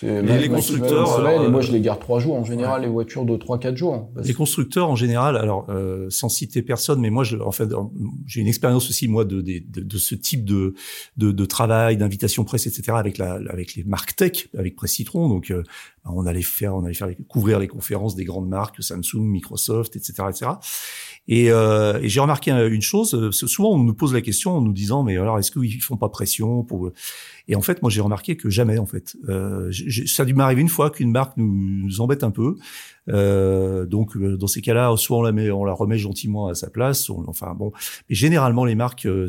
Ma- les constructeurs, alors, et moi, euh, je les garde trois jours. En général, les voitures de trois, quatre jours. Parce Les constructeurs en général, alors euh, sans citer personne, mais moi, je, en fait, j'ai une expérience aussi moi de, de, de, de ce type de, de, de travail, d'invitation presse, etc. avec la, avec les marques tech, avec Presse Citron. Donc, euh, on allait faire, on allait faire couvrir les conférences des grandes marques, Samsung, Microsoft, etc., etc. Et, euh, et j'ai remarqué une chose. euh, Souvent, on nous pose la question en nous disant, mais alors, est-ce qu'ils font pas pression pour Et en fait, moi, j'ai remarqué que jamais, en fait. Euh, ça a dû m'arriver une fois qu'une marque nous, embête un peu. Euh, donc euh, dans ces cas-là, soit on la met, on la remet gentiment à sa place. enfin bon, mais généralement les marques euh,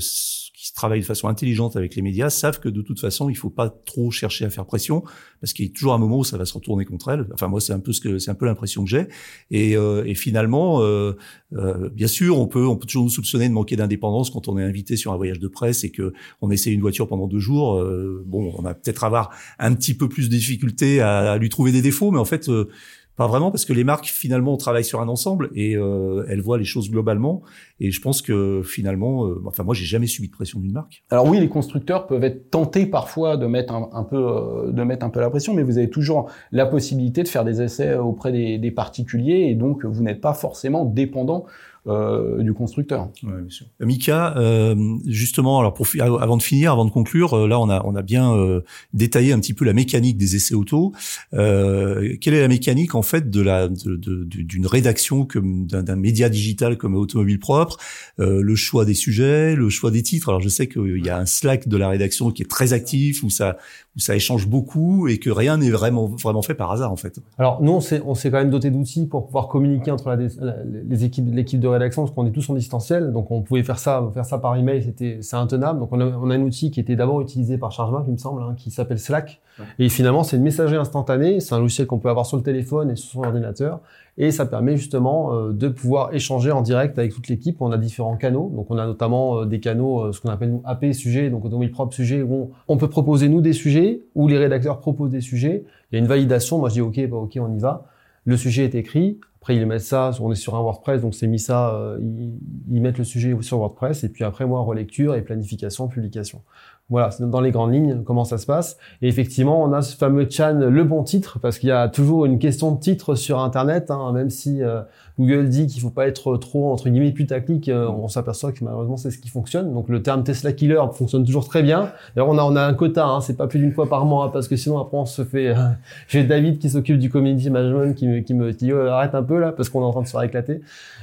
qui travaillent de façon intelligente avec les médias savent que de toute façon, il faut pas trop chercher à faire pression parce qu'il y a toujours un moment où ça va se retourner contre elles. Enfin moi, c'est un peu ce que c'est un peu l'impression que j'ai. Et, euh, et finalement, euh, euh, bien sûr, on peut on peut toujours nous soupçonner de manquer d'indépendance quand on est invité sur un voyage de presse et que on essaie une voiture pendant deux jours. Euh, bon, on va peut-être avoir un petit peu plus de difficulté à, lui trouver des défauts, mais en fait. euh, pas vraiment, parce que les marques, finalement, on travaille sur un ensemble et euh, elles voient les choses globalement. Et je pense que finalement, euh, enfin, moi, j'ai jamais subi de pression d'une marque. Alors oui, les constructeurs peuvent être tentés parfois de mettre un, un peu euh, de mettre un peu la pression, mais vous avez toujours la possibilité de faire des essais auprès des, des particuliers et donc vous n'êtes pas forcément dépendant euh, du constructeur. Ouais, bien sûr. Mika, euh, justement, alors pour avant de finir, avant de conclure, euh, là, on a on a bien euh, détaillé un petit peu la mécanique des essais auto. Euh, quelle est la mécanique en fait de la de- de- de- d'une rédaction comme d'un d'un média digital comme Automobile Propre, euh, le choix des sujets, le choix des titres. Alors je sais qu'il y a un Slack de la rédaction qui est très actif où ça où ça échange beaucoup et que rien n'est vraiment vraiment fait par hasard en fait. Alors nous, on s'est, on s'est quand même doté d'outils pour pouvoir communiquer entre la, la- les équipes, l'équipe de rédaction, parce qu'on est tous en distanciel, donc on pouvait faire ça, faire ça par email, c'était, c'est intenable. Donc on a, on a un outil qui était d'abord utilisé par ChargeMap, il me semble, hein, qui s'appelle Slack. Et finalement, c'est une messagerie instantanée. C'est un logiciel qu'on peut avoir sur le téléphone et sur son ordinateur. Et ça permet justement euh, de pouvoir échanger en direct avec toute l'équipe. On a différents canaux. Donc on a notamment euh, des canaux, euh, ce qu'on appelle nous AP sujets, donc automobile propre sujet, où on, on peut proposer nous des sujets, où les rédacteurs proposent des sujets. Il y a une validation. Moi je dis OK, bah OK, on y va. Le sujet est écrit. Après ils mettent ça. On est sur un WordPress, donc c'est mis ça. euh, ils, ils mettent le sujet sur WordPress. Et puis après moi relecture et planification, publication. Voilà, c'est dans les grandes lignes comment ça se passe. Et effectivement, on a ce fameux chan le bon titre parce qu'il y a toujours une question de titre sur Internet, hein, même si euh, Google dit qu'il faut pas être trop entre guillemets putaclic, euh, on s'aperçoit que malheureusement c'est ce qui fonctionne. Donc le terme Tesla killer fonctionne toujours très bien. D'ailleurs on a on a un quota, hein, c'est pas plus d'une fois par mois parce que sinon après on se fait. euh, J'ai David qui s'occupe du community management qui me qui me dit oh, arrête un peu là parce qu'on est en train de se faire éclater.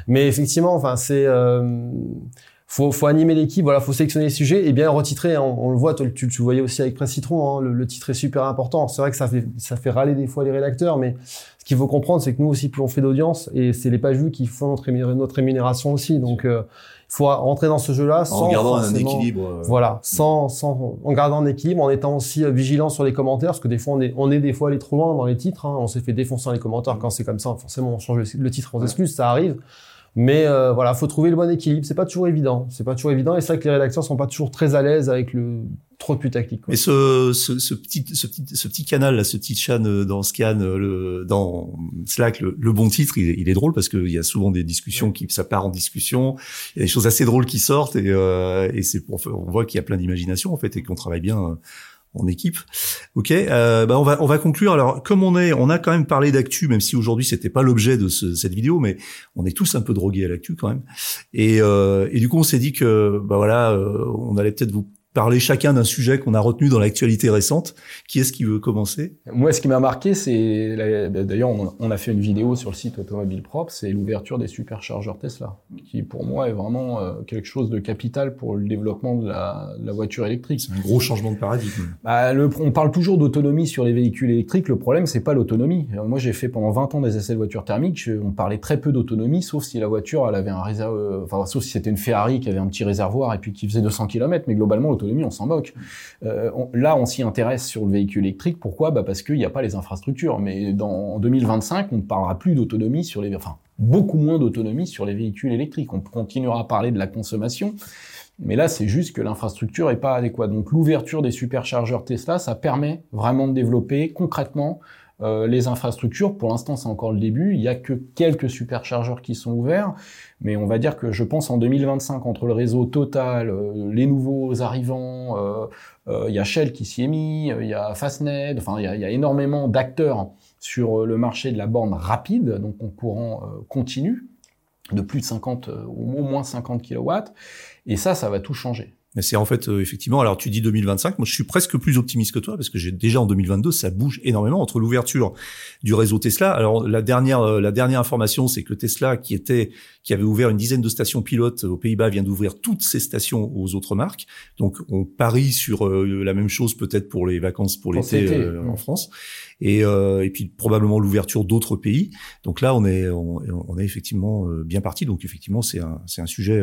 Mais effectivement, enfin c'est euh, faut, faut animer l'équipe, voilà, faut sélectionner les sujets et bien retitrer. hein. on, on le voit, tu, tu le voyais aussi avec Presse Citron, hein, le, le titre est super important. C'est vrai que ça fait, ça fait râler des fois les rédacteurs, mais ce qu'il faut comprendre, c'est que nous aussi, plus on fait d'audience, et c'est les pages vues qui font notre, rémunération- notre rémunération aussi. Donc, euh, il faut rentrer dans ce jeu-là sans En gardant un équilibre. euh, Voilà, sans, sans, en gardant un équilibre, en étant aussi euh, vigilant sur les commentaires, parce que des fois, on est, on est des fois allé trop loin dans les titres. hein. on s'est fait défoncer dans les commentaires quand c'est comme ça. Forcément, on change le, le titre, on s'excuse, ça arrive. Mais euh, voilà, faut trouver le bon équilibre. C'est pas toujours évident. C'est pas toujours évident. Et c'est vrai que les rédacteurs sont pas toujours très à l'aise avec le trop de putaclic. Mais ce, ce, ce, petit, ce petit, ce petit canal là, ce petit chan euh, dans Scan, euh, le, dans Slack, le, le bon titre, il est, il est drôle parce qu'il y a souvent des discussions qui, ça part en discussion. Il y a des choses assez drôles qui sortent et, euh, et c'est, on voit qu'il y a plein d'imagination en fait et qu'on travaille bien euh, en équipe. Ok, euh, bah on va on va conclure. Alors comme on est, on a quand même parlé d'actu, même si aujourd'hui c'était pas l'objet de ce, cette vidéo, mais on est tous un peu drogués à l'actu quand même. Et, euh, et du coup on s'est dit que bah voilà, euh, on allait peut-être vous parler chacun d'un sujet qu'on a retenu dans l'actualité récente. Qui est-ce qui veut commencer? Moi, ce qui m'a marqué, c'est d'ailleurs, on a fait une vidéo sur le site Automobile Propre, c'est l'ouverture des superchargeurs Tesla, qui pour moi est vraiment euh, quelque chose de capital pour le développement de la, de la voiture électrique. C'est un gros changement de paradigme. Bah, le, on parle toujours d'autonomie sur les véhicules électriques. Le problème, c'est pas l'autonomie. Moi, j'ai fait pendant 20 ans des essais de voitures thermiques. On parlait très peu d'autonomie, sauf si la voiture, elle avait un réservoir, euh, enfin, sauf si c'était une Ferrari qui avait un petit réservoir et puis qui faisait 200 km. Mais globalement, on s'en moque. Euh, là, on s'y intéresse sur le véhicule électrique. Pourquoi? Bah Parce qu'il n'y a pas les infrastructures. Mais en 2025, on ne parlera plus d'autonomie sur les... Enfin, beaucoup moins d'autonomie sur les véhicules électriques. On continuera à parler de la consommation. Mais là, c'est juste que l'infrastructure est pas adéquate. Donc l'ouverture des superchargeurs Tesla, ça permet vraiment de développer concrètement euh, les infrastructures. Pour l'instant, c'est encore le début. Il y a que quelques superchargeurs qui sont ouverts. Mais on va dire que je pense en 2025, entre le réseau Total, euh, les nouveaux arrivants, euh, il y a Shell qui s'y est mis, il y a Fastned, enfin il y a, il y a énormément d'acteurs sur le marché de la borne rapide, donc en courant continu, de plus de 50, au moins 50 kW. Et ça, ça va tout changer. Mais c'est en fait euh, effectivement. Alors tu dis 2025, moi je suis presque plus optimiste que toi parce que j'ai déjà en 2022 ça bouge énormément entre l'ouverture du réseau Tesla. Alors la dernière euh, la dernière information c'est que Tesla qui était qui avait ouvert une dizaine de stations pilotes aux Pays-Bas vient d'ouvrir toutes ses stations aux autres marques. Donc on parie sur euh, la même chose peut-être pour les vacances pour l'été euh, en France et, euh, et puis probablement l'ouverture d'autres pays. Donc là on est on, on est effectivement bien parti. Donc effectivement c'est un c'est un sujet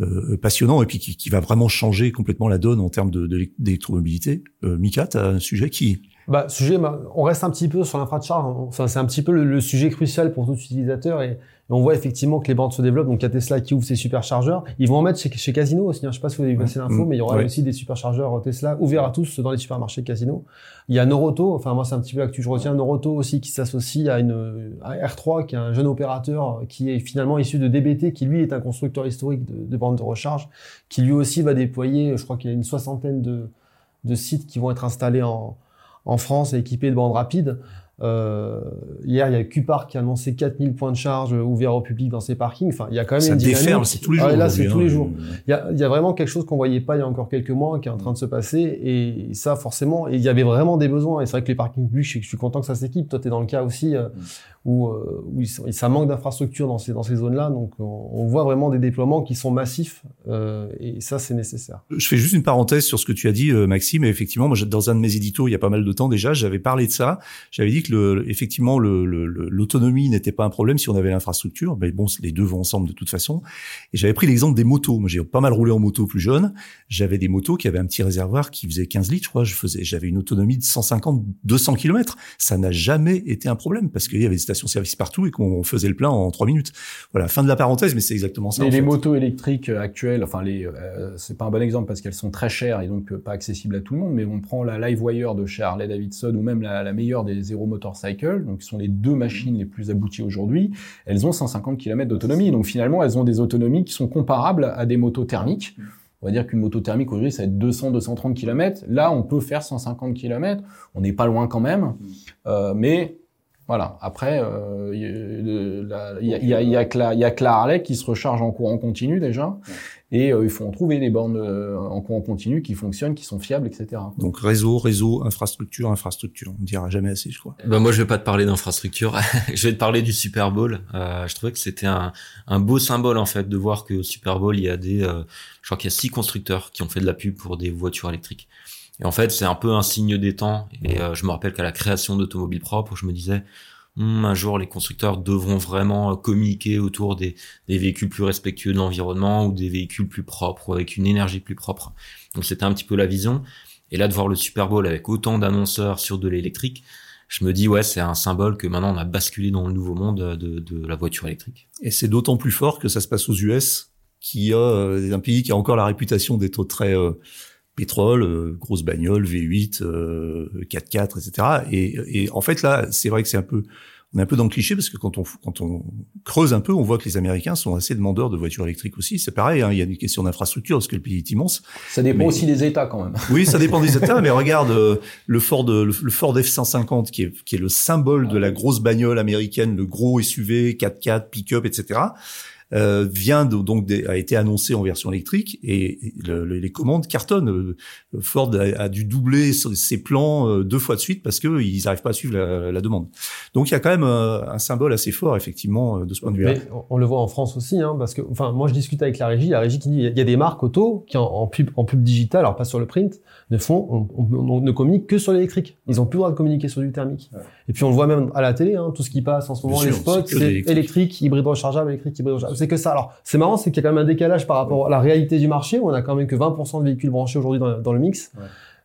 euh, passionnant et puis qui, qui, va vraiment changer complètement la donne en termes d'électromobilité. De, euh, Mika, tu as un sujet qui... Bah, sujet, on reste un petit peu sur l'infra de charge. Enfin, c'est un petit peu le, le, sujet crucial pour tout utilisateur et et on voit effectivement que les bandes se développent. Donc, il y a Tesla qui ouvre ses superchargeurs. Ils vont en mettre chez, chez Casino aussi. Hein. Je sais pas si vous avez vu passer l'info, mais il y aura aussi des superchargeurs Tesla ouverts à tous dans les supermarchés Casino. Il y a Noroto. Enfin, moi, c'est un petit peu l'actu. Je retiens Noroto aussi qui s'associe à une à R3, qui est un jeune opérateur qui est finalement issu de DBT, qui lui est un constructeur historique de, de bandes de recharge, qui lui aussi va déployer, je crois qu'il y a une soixantaine de, de sites qui vont être installés en, en France et équipés de bandes rapides. Euh, hier, il y a Cupar qui a annoncé 4000 points de charge ouverts au public dans ses parkings. Enfin, il y a quand même ça une déferle, c'est tous les jours. Ah, là, c'est tous les hein. jours. Il y a, il y a vraiment quelque chose qu'on voyait pas il y a encore quelques mois, qui est en train de se passer. Et ça, forcément, il y avait vraiment des besoins. Et c'est vrai que les parkings publics, je suis content que ça s'équipe. Toi, tu es dans le cas aussi euh, où, euh, ça manque d'infrastructures dans ces, dans ces zones-là. Donc, on, voit vraiment des déploiements qui sont massifs. Euh, et ça, c'est nécessaire. Je fais juste une parenthèse sur ce que tu as dit, Maxime. Et effectivement, dans un de mes éditos, il y a pas mal de temps déjà, j'avais parlé de ça. J'avais dit que, effectivement, l'autonomie n'était pas un problème si on avait l'infrastructure. Mais bon, les deux vont ensemble de toute façon. Et j'avais pris l'exemple des motos. Moi, j'ai pas mal roulé en moto plus jeune. J'avais des motos qui avaient un petit réservoir qui faisait 15 litres, je crois. J'avais une autonomie de 150, 200 km. Ça n'a jamais été un problème parce qu'il y avait des stations-service partout et qu'on faisait le plein en trois minutes. Voilà, fin de la parenthèse, mais c'est exactement ça. Et les fait. motos électriques actuelles, enfin les, euh, c'est pas un bon exemple parce qu'elles sont très chères et donc pas accessibles à tout le monde. Mais on prend la Livewire de chez Harley Davidson ou même la, la meilleure des Zero Motorcycle, donc qui sont les deux machines les plus abouties aujourd'hui, elles ont 150 km d'autonomie. Donc finalement, elles ont des autonomies qui sont comparables à des motos thermiques. On va dire qu'une moto thermique aujourd'hui, ça va être 200-230 km. Là, on peut faire 150 km. On n'est pas loin quand même. Euh, mais voilà. Après, euh, il y, a, y, a, y, a que la, y a que la Harley qui se recharge en courant continu déjà. Et euh, il faut en trouver des bornes euh, en courant continu qui fonctionnent, qui sont fiables, etc. Donc réseau, réseau, infrastructure, infrastructure. On ne dira jamais assez, je crois. Ben moi, je vais pas te parler d'infrastructure. je vais te parler du Super Bowl. Euh, je trouvais que c'était un, un beau symbole en fait de voir que au Super Bowl il y a des, euh, je crois qu'il y a six constructeurs qui ont fait de la pub pour des voitures électriques. Et en fait, c'est un peu un signe des temps. Et euh, je me rappelle qu'à la création d'Automobile Propre, je me disais, hm, un jour, les constructeurs devront vraiment communiquer autour des, véhicules plus respectueux de l'environnement ou des véhicules plus propres avec une énergie plus propre. Donc c'était un petit peu la vision. Et là, de voir le Super Bowl avec autant d'annonceurs sur de l'électrique, je me dis ouais, c'est un symbole que maintenant on a basculé dans le nouveau monde de, la voiture électrique. Et c'est d'autant plus fort que ça se passe aux US, qui a euh, un pays qui a encore la réputation d'être très euh, pétrole, euh, grosse bagnole, V8, 4x4, etc. Et, et en fait là, c'est vrai que c'est un peu on est un peu dans le cliché parce que quand on quand on creuse un peu, on voit que les Américains sont assez demandeurs de voitures électriques aussi. C'est pareil, hein, il y a une question d'infrastructure parce que le pays est immense. Ça dépend aussi des États quand même. Oui, ça dépend des États, mais regarde euh, le Ford le, Ford F150 qui est qui est le symbole de la grosse bagnole américaine, le gros SUV 4x4 pick-up, etc euh, vient de, donc a été annoncé en version électrique et les commandes cartonnent. Euh, Ford a, dû doubler ses plans euh, deux fois de suite parce que ils n'arrivent pas à suivre la, la, demande. Donc il y a quand même euh, un symbole assez fort effectivement de ce point de vue-là. On le voit en France aussi, hein, parce que enfin moi je discute avec la régie, la régie qui dit il y a des marques auto qui en, pub en pub digital, alors pas sur le print, ne font on, ne communique que sur l'électrique. Ils ont plus le droit de communiquer sur du thermique. Et puis on le voit même à la télé, hein, tout ce qui passe en ce moment, les spots, c'est électrique, hybride rechargeable, électrique, hybride rechargeable c'est que ça. Alors, c'est marrant, c'est qu'il y a quand même un décalage par rapport à la réalité du marché. Où on a quand même que 20% de véhicules branchés aujourd'hui dans, dans, le mix.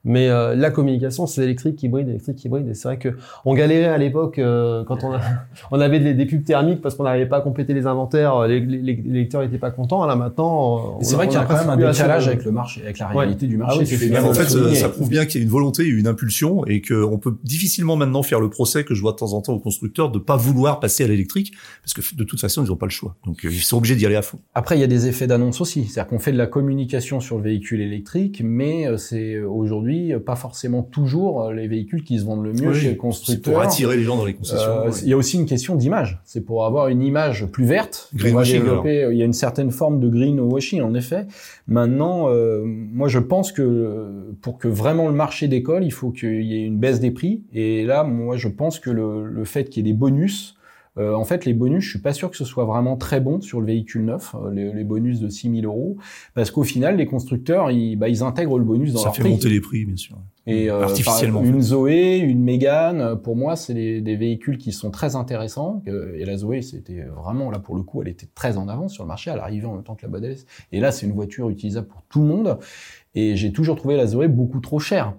Mais euh, la communication, c'est électrique, hybride, électrique, hybride. Et c'est vrai que on galérait à l'époque euh, quand on, a, on avait des, des, pubs thermiques parce qu'on n'arrivait pas à compléter les inventaires, les, les, les lecteurs n'étaient pas contents. Là maintenant, c'est vrai qu'il y a quand même un décalage avec le marché, avec la réalité du marché. Ah en fait, ça, prouve bien qu'il y a une volonté, une impulsion, et qu'on peut difficilement maintenant faire le procès que je vois de temps en temps aux constructeurs de pas vouloir passer à l'électrique parce que de toute façon ils n'ont pas le choix. Donc euh, ils sont obligés d'y aller à fond. Après, il y a des effets d'annonce aussi, c'est-à-dire qu'on fait de la communication sur le véhicule électrique, mais c'est aujourd'hui pas forcément toujours euh, les véhicules qui se vendent le mieux chez les constructeurs. pour attirer les gens dans les concessions. Euh, il y a aussi une question d'image. C'est pour avoir une image plus verte. Greenwashing. Il y a une certaine forme de greenwashing en effet. Maintenant, euh, moi je pense que pour que vraiment le marché décolle, il faut qu'il y ait une baisse des prix. Et là, moi je pense que le, le fait qu'il y ait des bonus euh, en fait, les bonus, je suis pas sûr que ce soit vraiment très bon sur le véhicule neuf, euh, les, bonus de 6000 euros, parce qu'au final, les constructeurs, ils, bah, ils intègrent le bonus dans Ça leur fait monter les prix, bien sûr. Et euh, artificiellement. une Zoé, une Mégane, pour moi, c'est des, véhicules qui sont très intéressants. Et la Zoé, c'était vraiment là pour le coup, elle était très en avance sur le marché. Elle arrivait en même temps que la Model Et là, c'est une voiture utilisable pour tout le monde. Et j'ai toujours trouvé la Zoé beaucoup trop chère.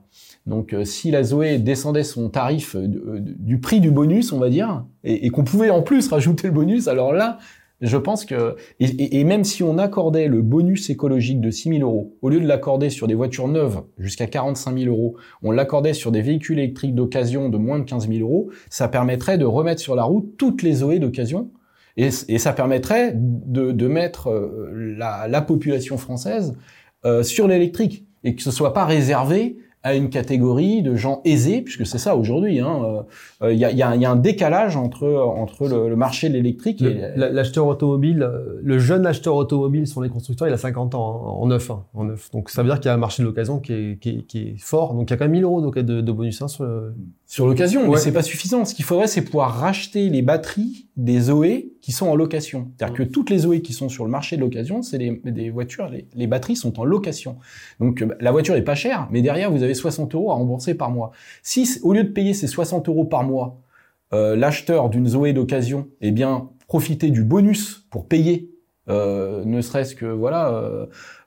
Donc euh, si la Zoé descendait son tarif euh, euh, du prix du bonus, on va dire, et, qu'on pouvait en plus rajouter le bonus, alors là, je pense que et, même si on accordait le bonus écologique de 6 000 euros, au lieu de l'accorder sur des voitures neuves jusqu'à 45 000 euros, on l'accordait sur des véhicules électriques d'occasion de moins de 15 000 euros, ça permettrait de remettre sur la route toutes les Zoé d'occasion. Et, ça permettrait de, mettre la, la, population française sur l'électrique et que ce soit pas réservé à une catégorie de gens aisés, puisque c'est ça aujourd'hui. Hein, euh, il hein, y, a, y, a, un décalage entre entre le, marché de l'électrique et l'acheteur automobile. Euh, le jeune acheteur automobile sur les constructeurs, il a 50 ans hein, en neuf, hein, en neuf. Donc ça veut dire qu'il y a un marché de l'occasion qui est, qui, est, qui est, fort. Donc il y a quand même 1000 euros de, de bonus hein, sur le... sur l'occasion. Mais c'est pas suffisant. Ce qu'il faudrait, c'est pouvoir racheter les batteries des Zoé qui sont en location. C'est-à-dire que toutes les Zoé qui sont sur le marché de l'occasion, c'est des, voitures. Les, les, batteries sont en location. Donc la voiture est pas chère, mais derrière vous avez 60 euros à rembourser par mois. Si au lieu de payer ces 60 euros par mois, euh, l'acheteur d'une Zoé d'occasion, eh bien, profiter du bonus pour payer, euh, ne serait-ce que voilà. Euh,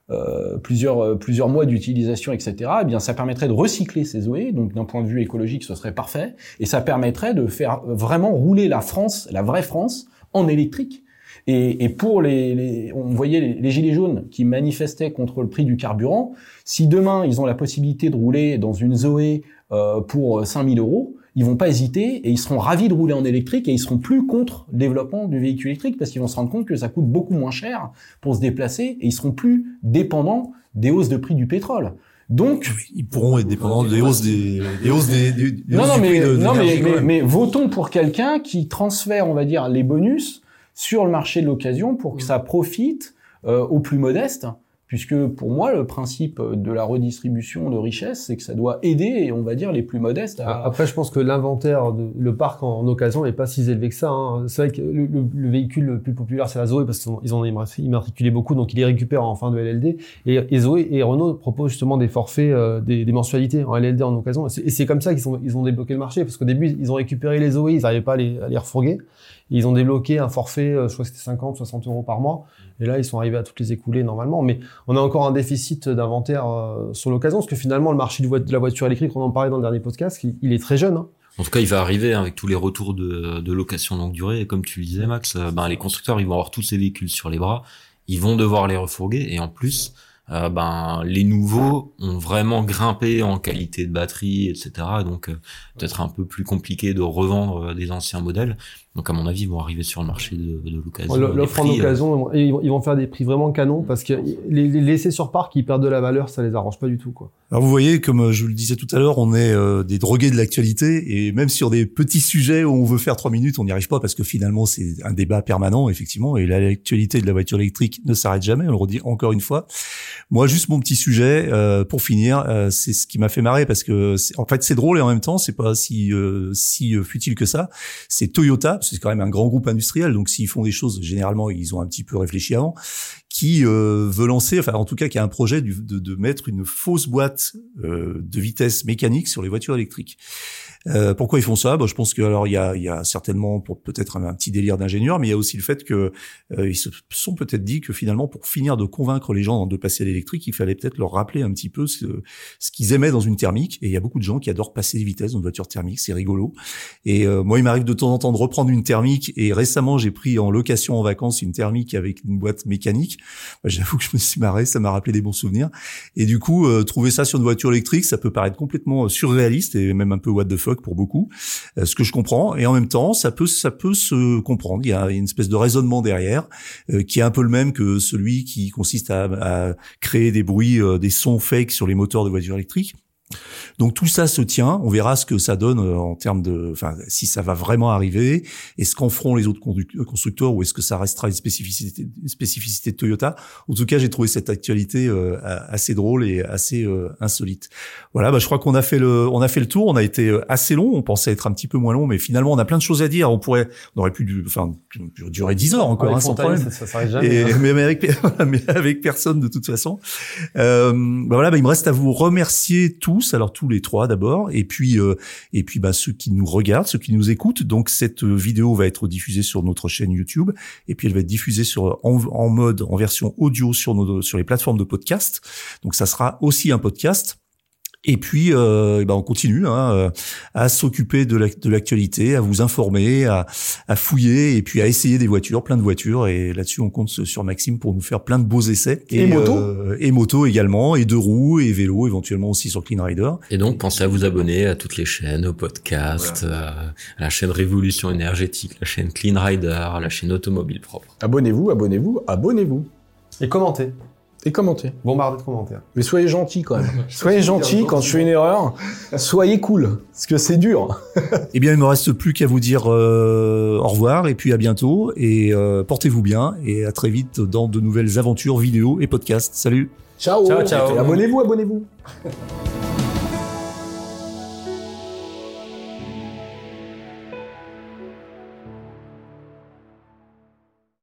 euh plusieurs euh, plusieurs mois d'utilisation, etc. Eh bien, ça permettrait de recycler ces Zoé, donc d'un point de vue écologique, ce serait parfait, et ça permettrait de faire vraiment rouler la France, la vraie France, en électrique. Et, et pour les, les, on voyait les, les, gilets jaunes qui manifestaient contre le prix du carburant. Si demain ils ont la possibilité de rouler dans une Zoé euh, pour 5000 euros, ils vont pas hésiter et ils seront ravis de rouler en électrique et ils seront plus contre le développement du véhicule électrique parce qu'ils vont se rendre compte que ça coûte beaucoup moins cher pour se déplacer et ils seront plus dépendants des hausses de prix du pétrole. Donc, ils pourront être dépendants des hausses des, des hausses des, des, non, non, mais, non, mais, mais, mais, votons pour quelqu'un qui transfère, on va dire, les bonus sur le marché de l'occasion pour que mm. ça profite euh, aux plus modestes puisque pour moi le principe de la redistribution de richesse c'est que ça doit aider on va dire les plus modestes à... après je pense que l'inventaire le parc en, occasion est pas si élevé que ça hein. c'est vrai que le, véhicule le plus populaire c'est la Zoé parce qu'ils ont immatriculé beaucoup donc ils les récupèrent en fin de LLD et, Zoé et Renault proposent justement des forfaits euh, des, mensualités en LLD en occasion et c'est comme ça qu'ils ils ont débloqué le marché parce qu'au début ils ont récupéré les Zoé ils n'arrivaient pas à les, à les refourguer ils ont débloqué un forfait, euh, je crois que c'était 50, 60 euros par mois. Et là, ils sont arrivés à toutes les écouler normalement. Mais on a encore un déficit d'inventaire euh, sur l'occasion, parce que finalement, le marché de la voiture électrique, on en parlait dans le dernier podcast, il, est très jeune. Hein. En tout cas, il va arriver hein, avec tous les retours de, de location longue durée. Et comme tu le disais, Max, euh, ben, les constructeurs, ils vont avoir tous ces véhicules sur les bras. Ils vont devoir les refourguer. Et en plus, euh, ben les nouveaux ont vraiment grimpé en qualité de batterie, etc. Donc peut-être un peu plus compliqué de revendre des anciens modèles. Donc à mon avis, ils vont arriver sur le marché de, de l'occasion. L'offre en occasion, ils, vont, faire des prix vraiment canons parce que les, les laisser sur parc qui perdent de la valeur, ça les arrange pas du tout quoi. Alors vous voyez, comme je vous le disais tout à l'heure, on est euh, des drogués de l'actualité et même sur des petits sujets où on veut faire trois minutes, on n'y arrive pas parce que finalement c'est un débat permanent effectivement et l'actualité de la voiture électrique ne s'arrête jamais. On le redit encore une fois. Moi, juste mon petit sujet euh, pour finir, euh, c'est ce qui m'a fait marrer parce que en fait c'est drôle et en même temps c'est pas si si futile que ça. C'est Toyota c'est quand même un grand groupe industriel, donc s'ils font des choses, généralement, ils ont un petit peu réfléchi avant, qui euh, veut lancer, enfin en tout cas qui a un projet de, de mettre une fausse boîte euh, de vitesse mécanique sur les voitures électriques. Euh, pourquoi ils font ça? Bah, Je pense que alors il y a, y a certainement peut-être un, petit délire d'ingénieur, mais il y a aussi le fait que euh, ils se sont peut-être dit que finalement pour finir de convaincre les gens de passer à l'électrique, il fallait peut-être leur rappeler un petit peu ce, ce qu'ils aimaient dans une thermique. Et il y a beaucoup de gens qui adorent passer les vitesses dans une voiture thermique, c'est rigolo. Et euh, moi, il m'arrive de temps en temps de reprendre une thermique. Et récemment, j'ai pris en location en vacances une thermique avec une boîte mécanique. Bah, J'avoue que je me suis marré, ça m'a rappelé des bons souvenirs. Et du coup, euh, trouver ça sur une voiture électrique, ça peut paraître complètement surréaliste et même un peu what the fuck pour beaucoup, euh, ce que je comprends. Et en même temps, ça peut ça peut se comprendre. Il y a une espèce de raisonnement derrière euh, qui est un peu le même que celui qui consiste à, à créer des bruits, euh, des sons fake sur les moteurs de voitures électriques. Donc tout ça se tient. On verra ce que ça donne euh, en termes de, enfin, si ça va vraiment arriver. Est-ce qu'en feront les autres constructeurs ou est-ce que ça restera une spécificité, spécificité de Toyota? En tout cas, j'ai trouvé cette actualité euh, assez drôle et assez euh, insolite. Voilà, bah, je crois qu'on a fait le, on a fait le tour. On a été assez long. On pensait être un petit peu moins long, mais finalement, on a plein de choses à dire. On pourrait, on aurait pu, enfin, durer 10 heures encore, hein, sans problème. Ça, ça jamais, hein. mais, avec, mais avec personne de toute façon. Euh, bah voilà, bah, il me reste à vous remercier tous. Alors tous les trois d'abord, et puis euh, et puis bah, ceux qui nous regardent, ceux qui nous écoutent. Donc cette euh, vidéo va être diffusée sur notre chaîne YouTube, et puis elle va être diffusée sur en, mode en version audio sur nos sur les plateformes de podcast. Donc ça sera aussi un podcast. Et puis, euh, eh ben on continue hein, euh, à s'occuper de l'actualité, à vous informer, à, à, fouiller et puis à essayer des voitures, plein de voitures. Et là-dessus, on compte sur Maxime pour nous faire plein de beaux essais. Et, et moto euh, Et moto également, et deux roues, et vélo éventuellement aussi sur Clean Rider. Et donc, pensez à vous abonner à toutes les chaînes, aux podcasts, à la chaîne Révolution énergétique, la chaîne Clean Rider, la chaîne Automobile Propre. Abonnez-vous, abonnez-vous, abonnez-vous. Et commentez. Et commentez. Bombardez de commentaires. Mais soyez gentils quand même. soyez gentils quand je fais une erreur. Soyez cool, parce que c'est dur. eh bien, il me reste plus qu'à vous dire euh, au revoir et puis à bientôt et euh, portez-vous bien et à très vite dans de nouvelles aventures vidéo et podcasts. Salut. Ciao. Ciao, ciao. Abonnez-vous, abonnez-vous.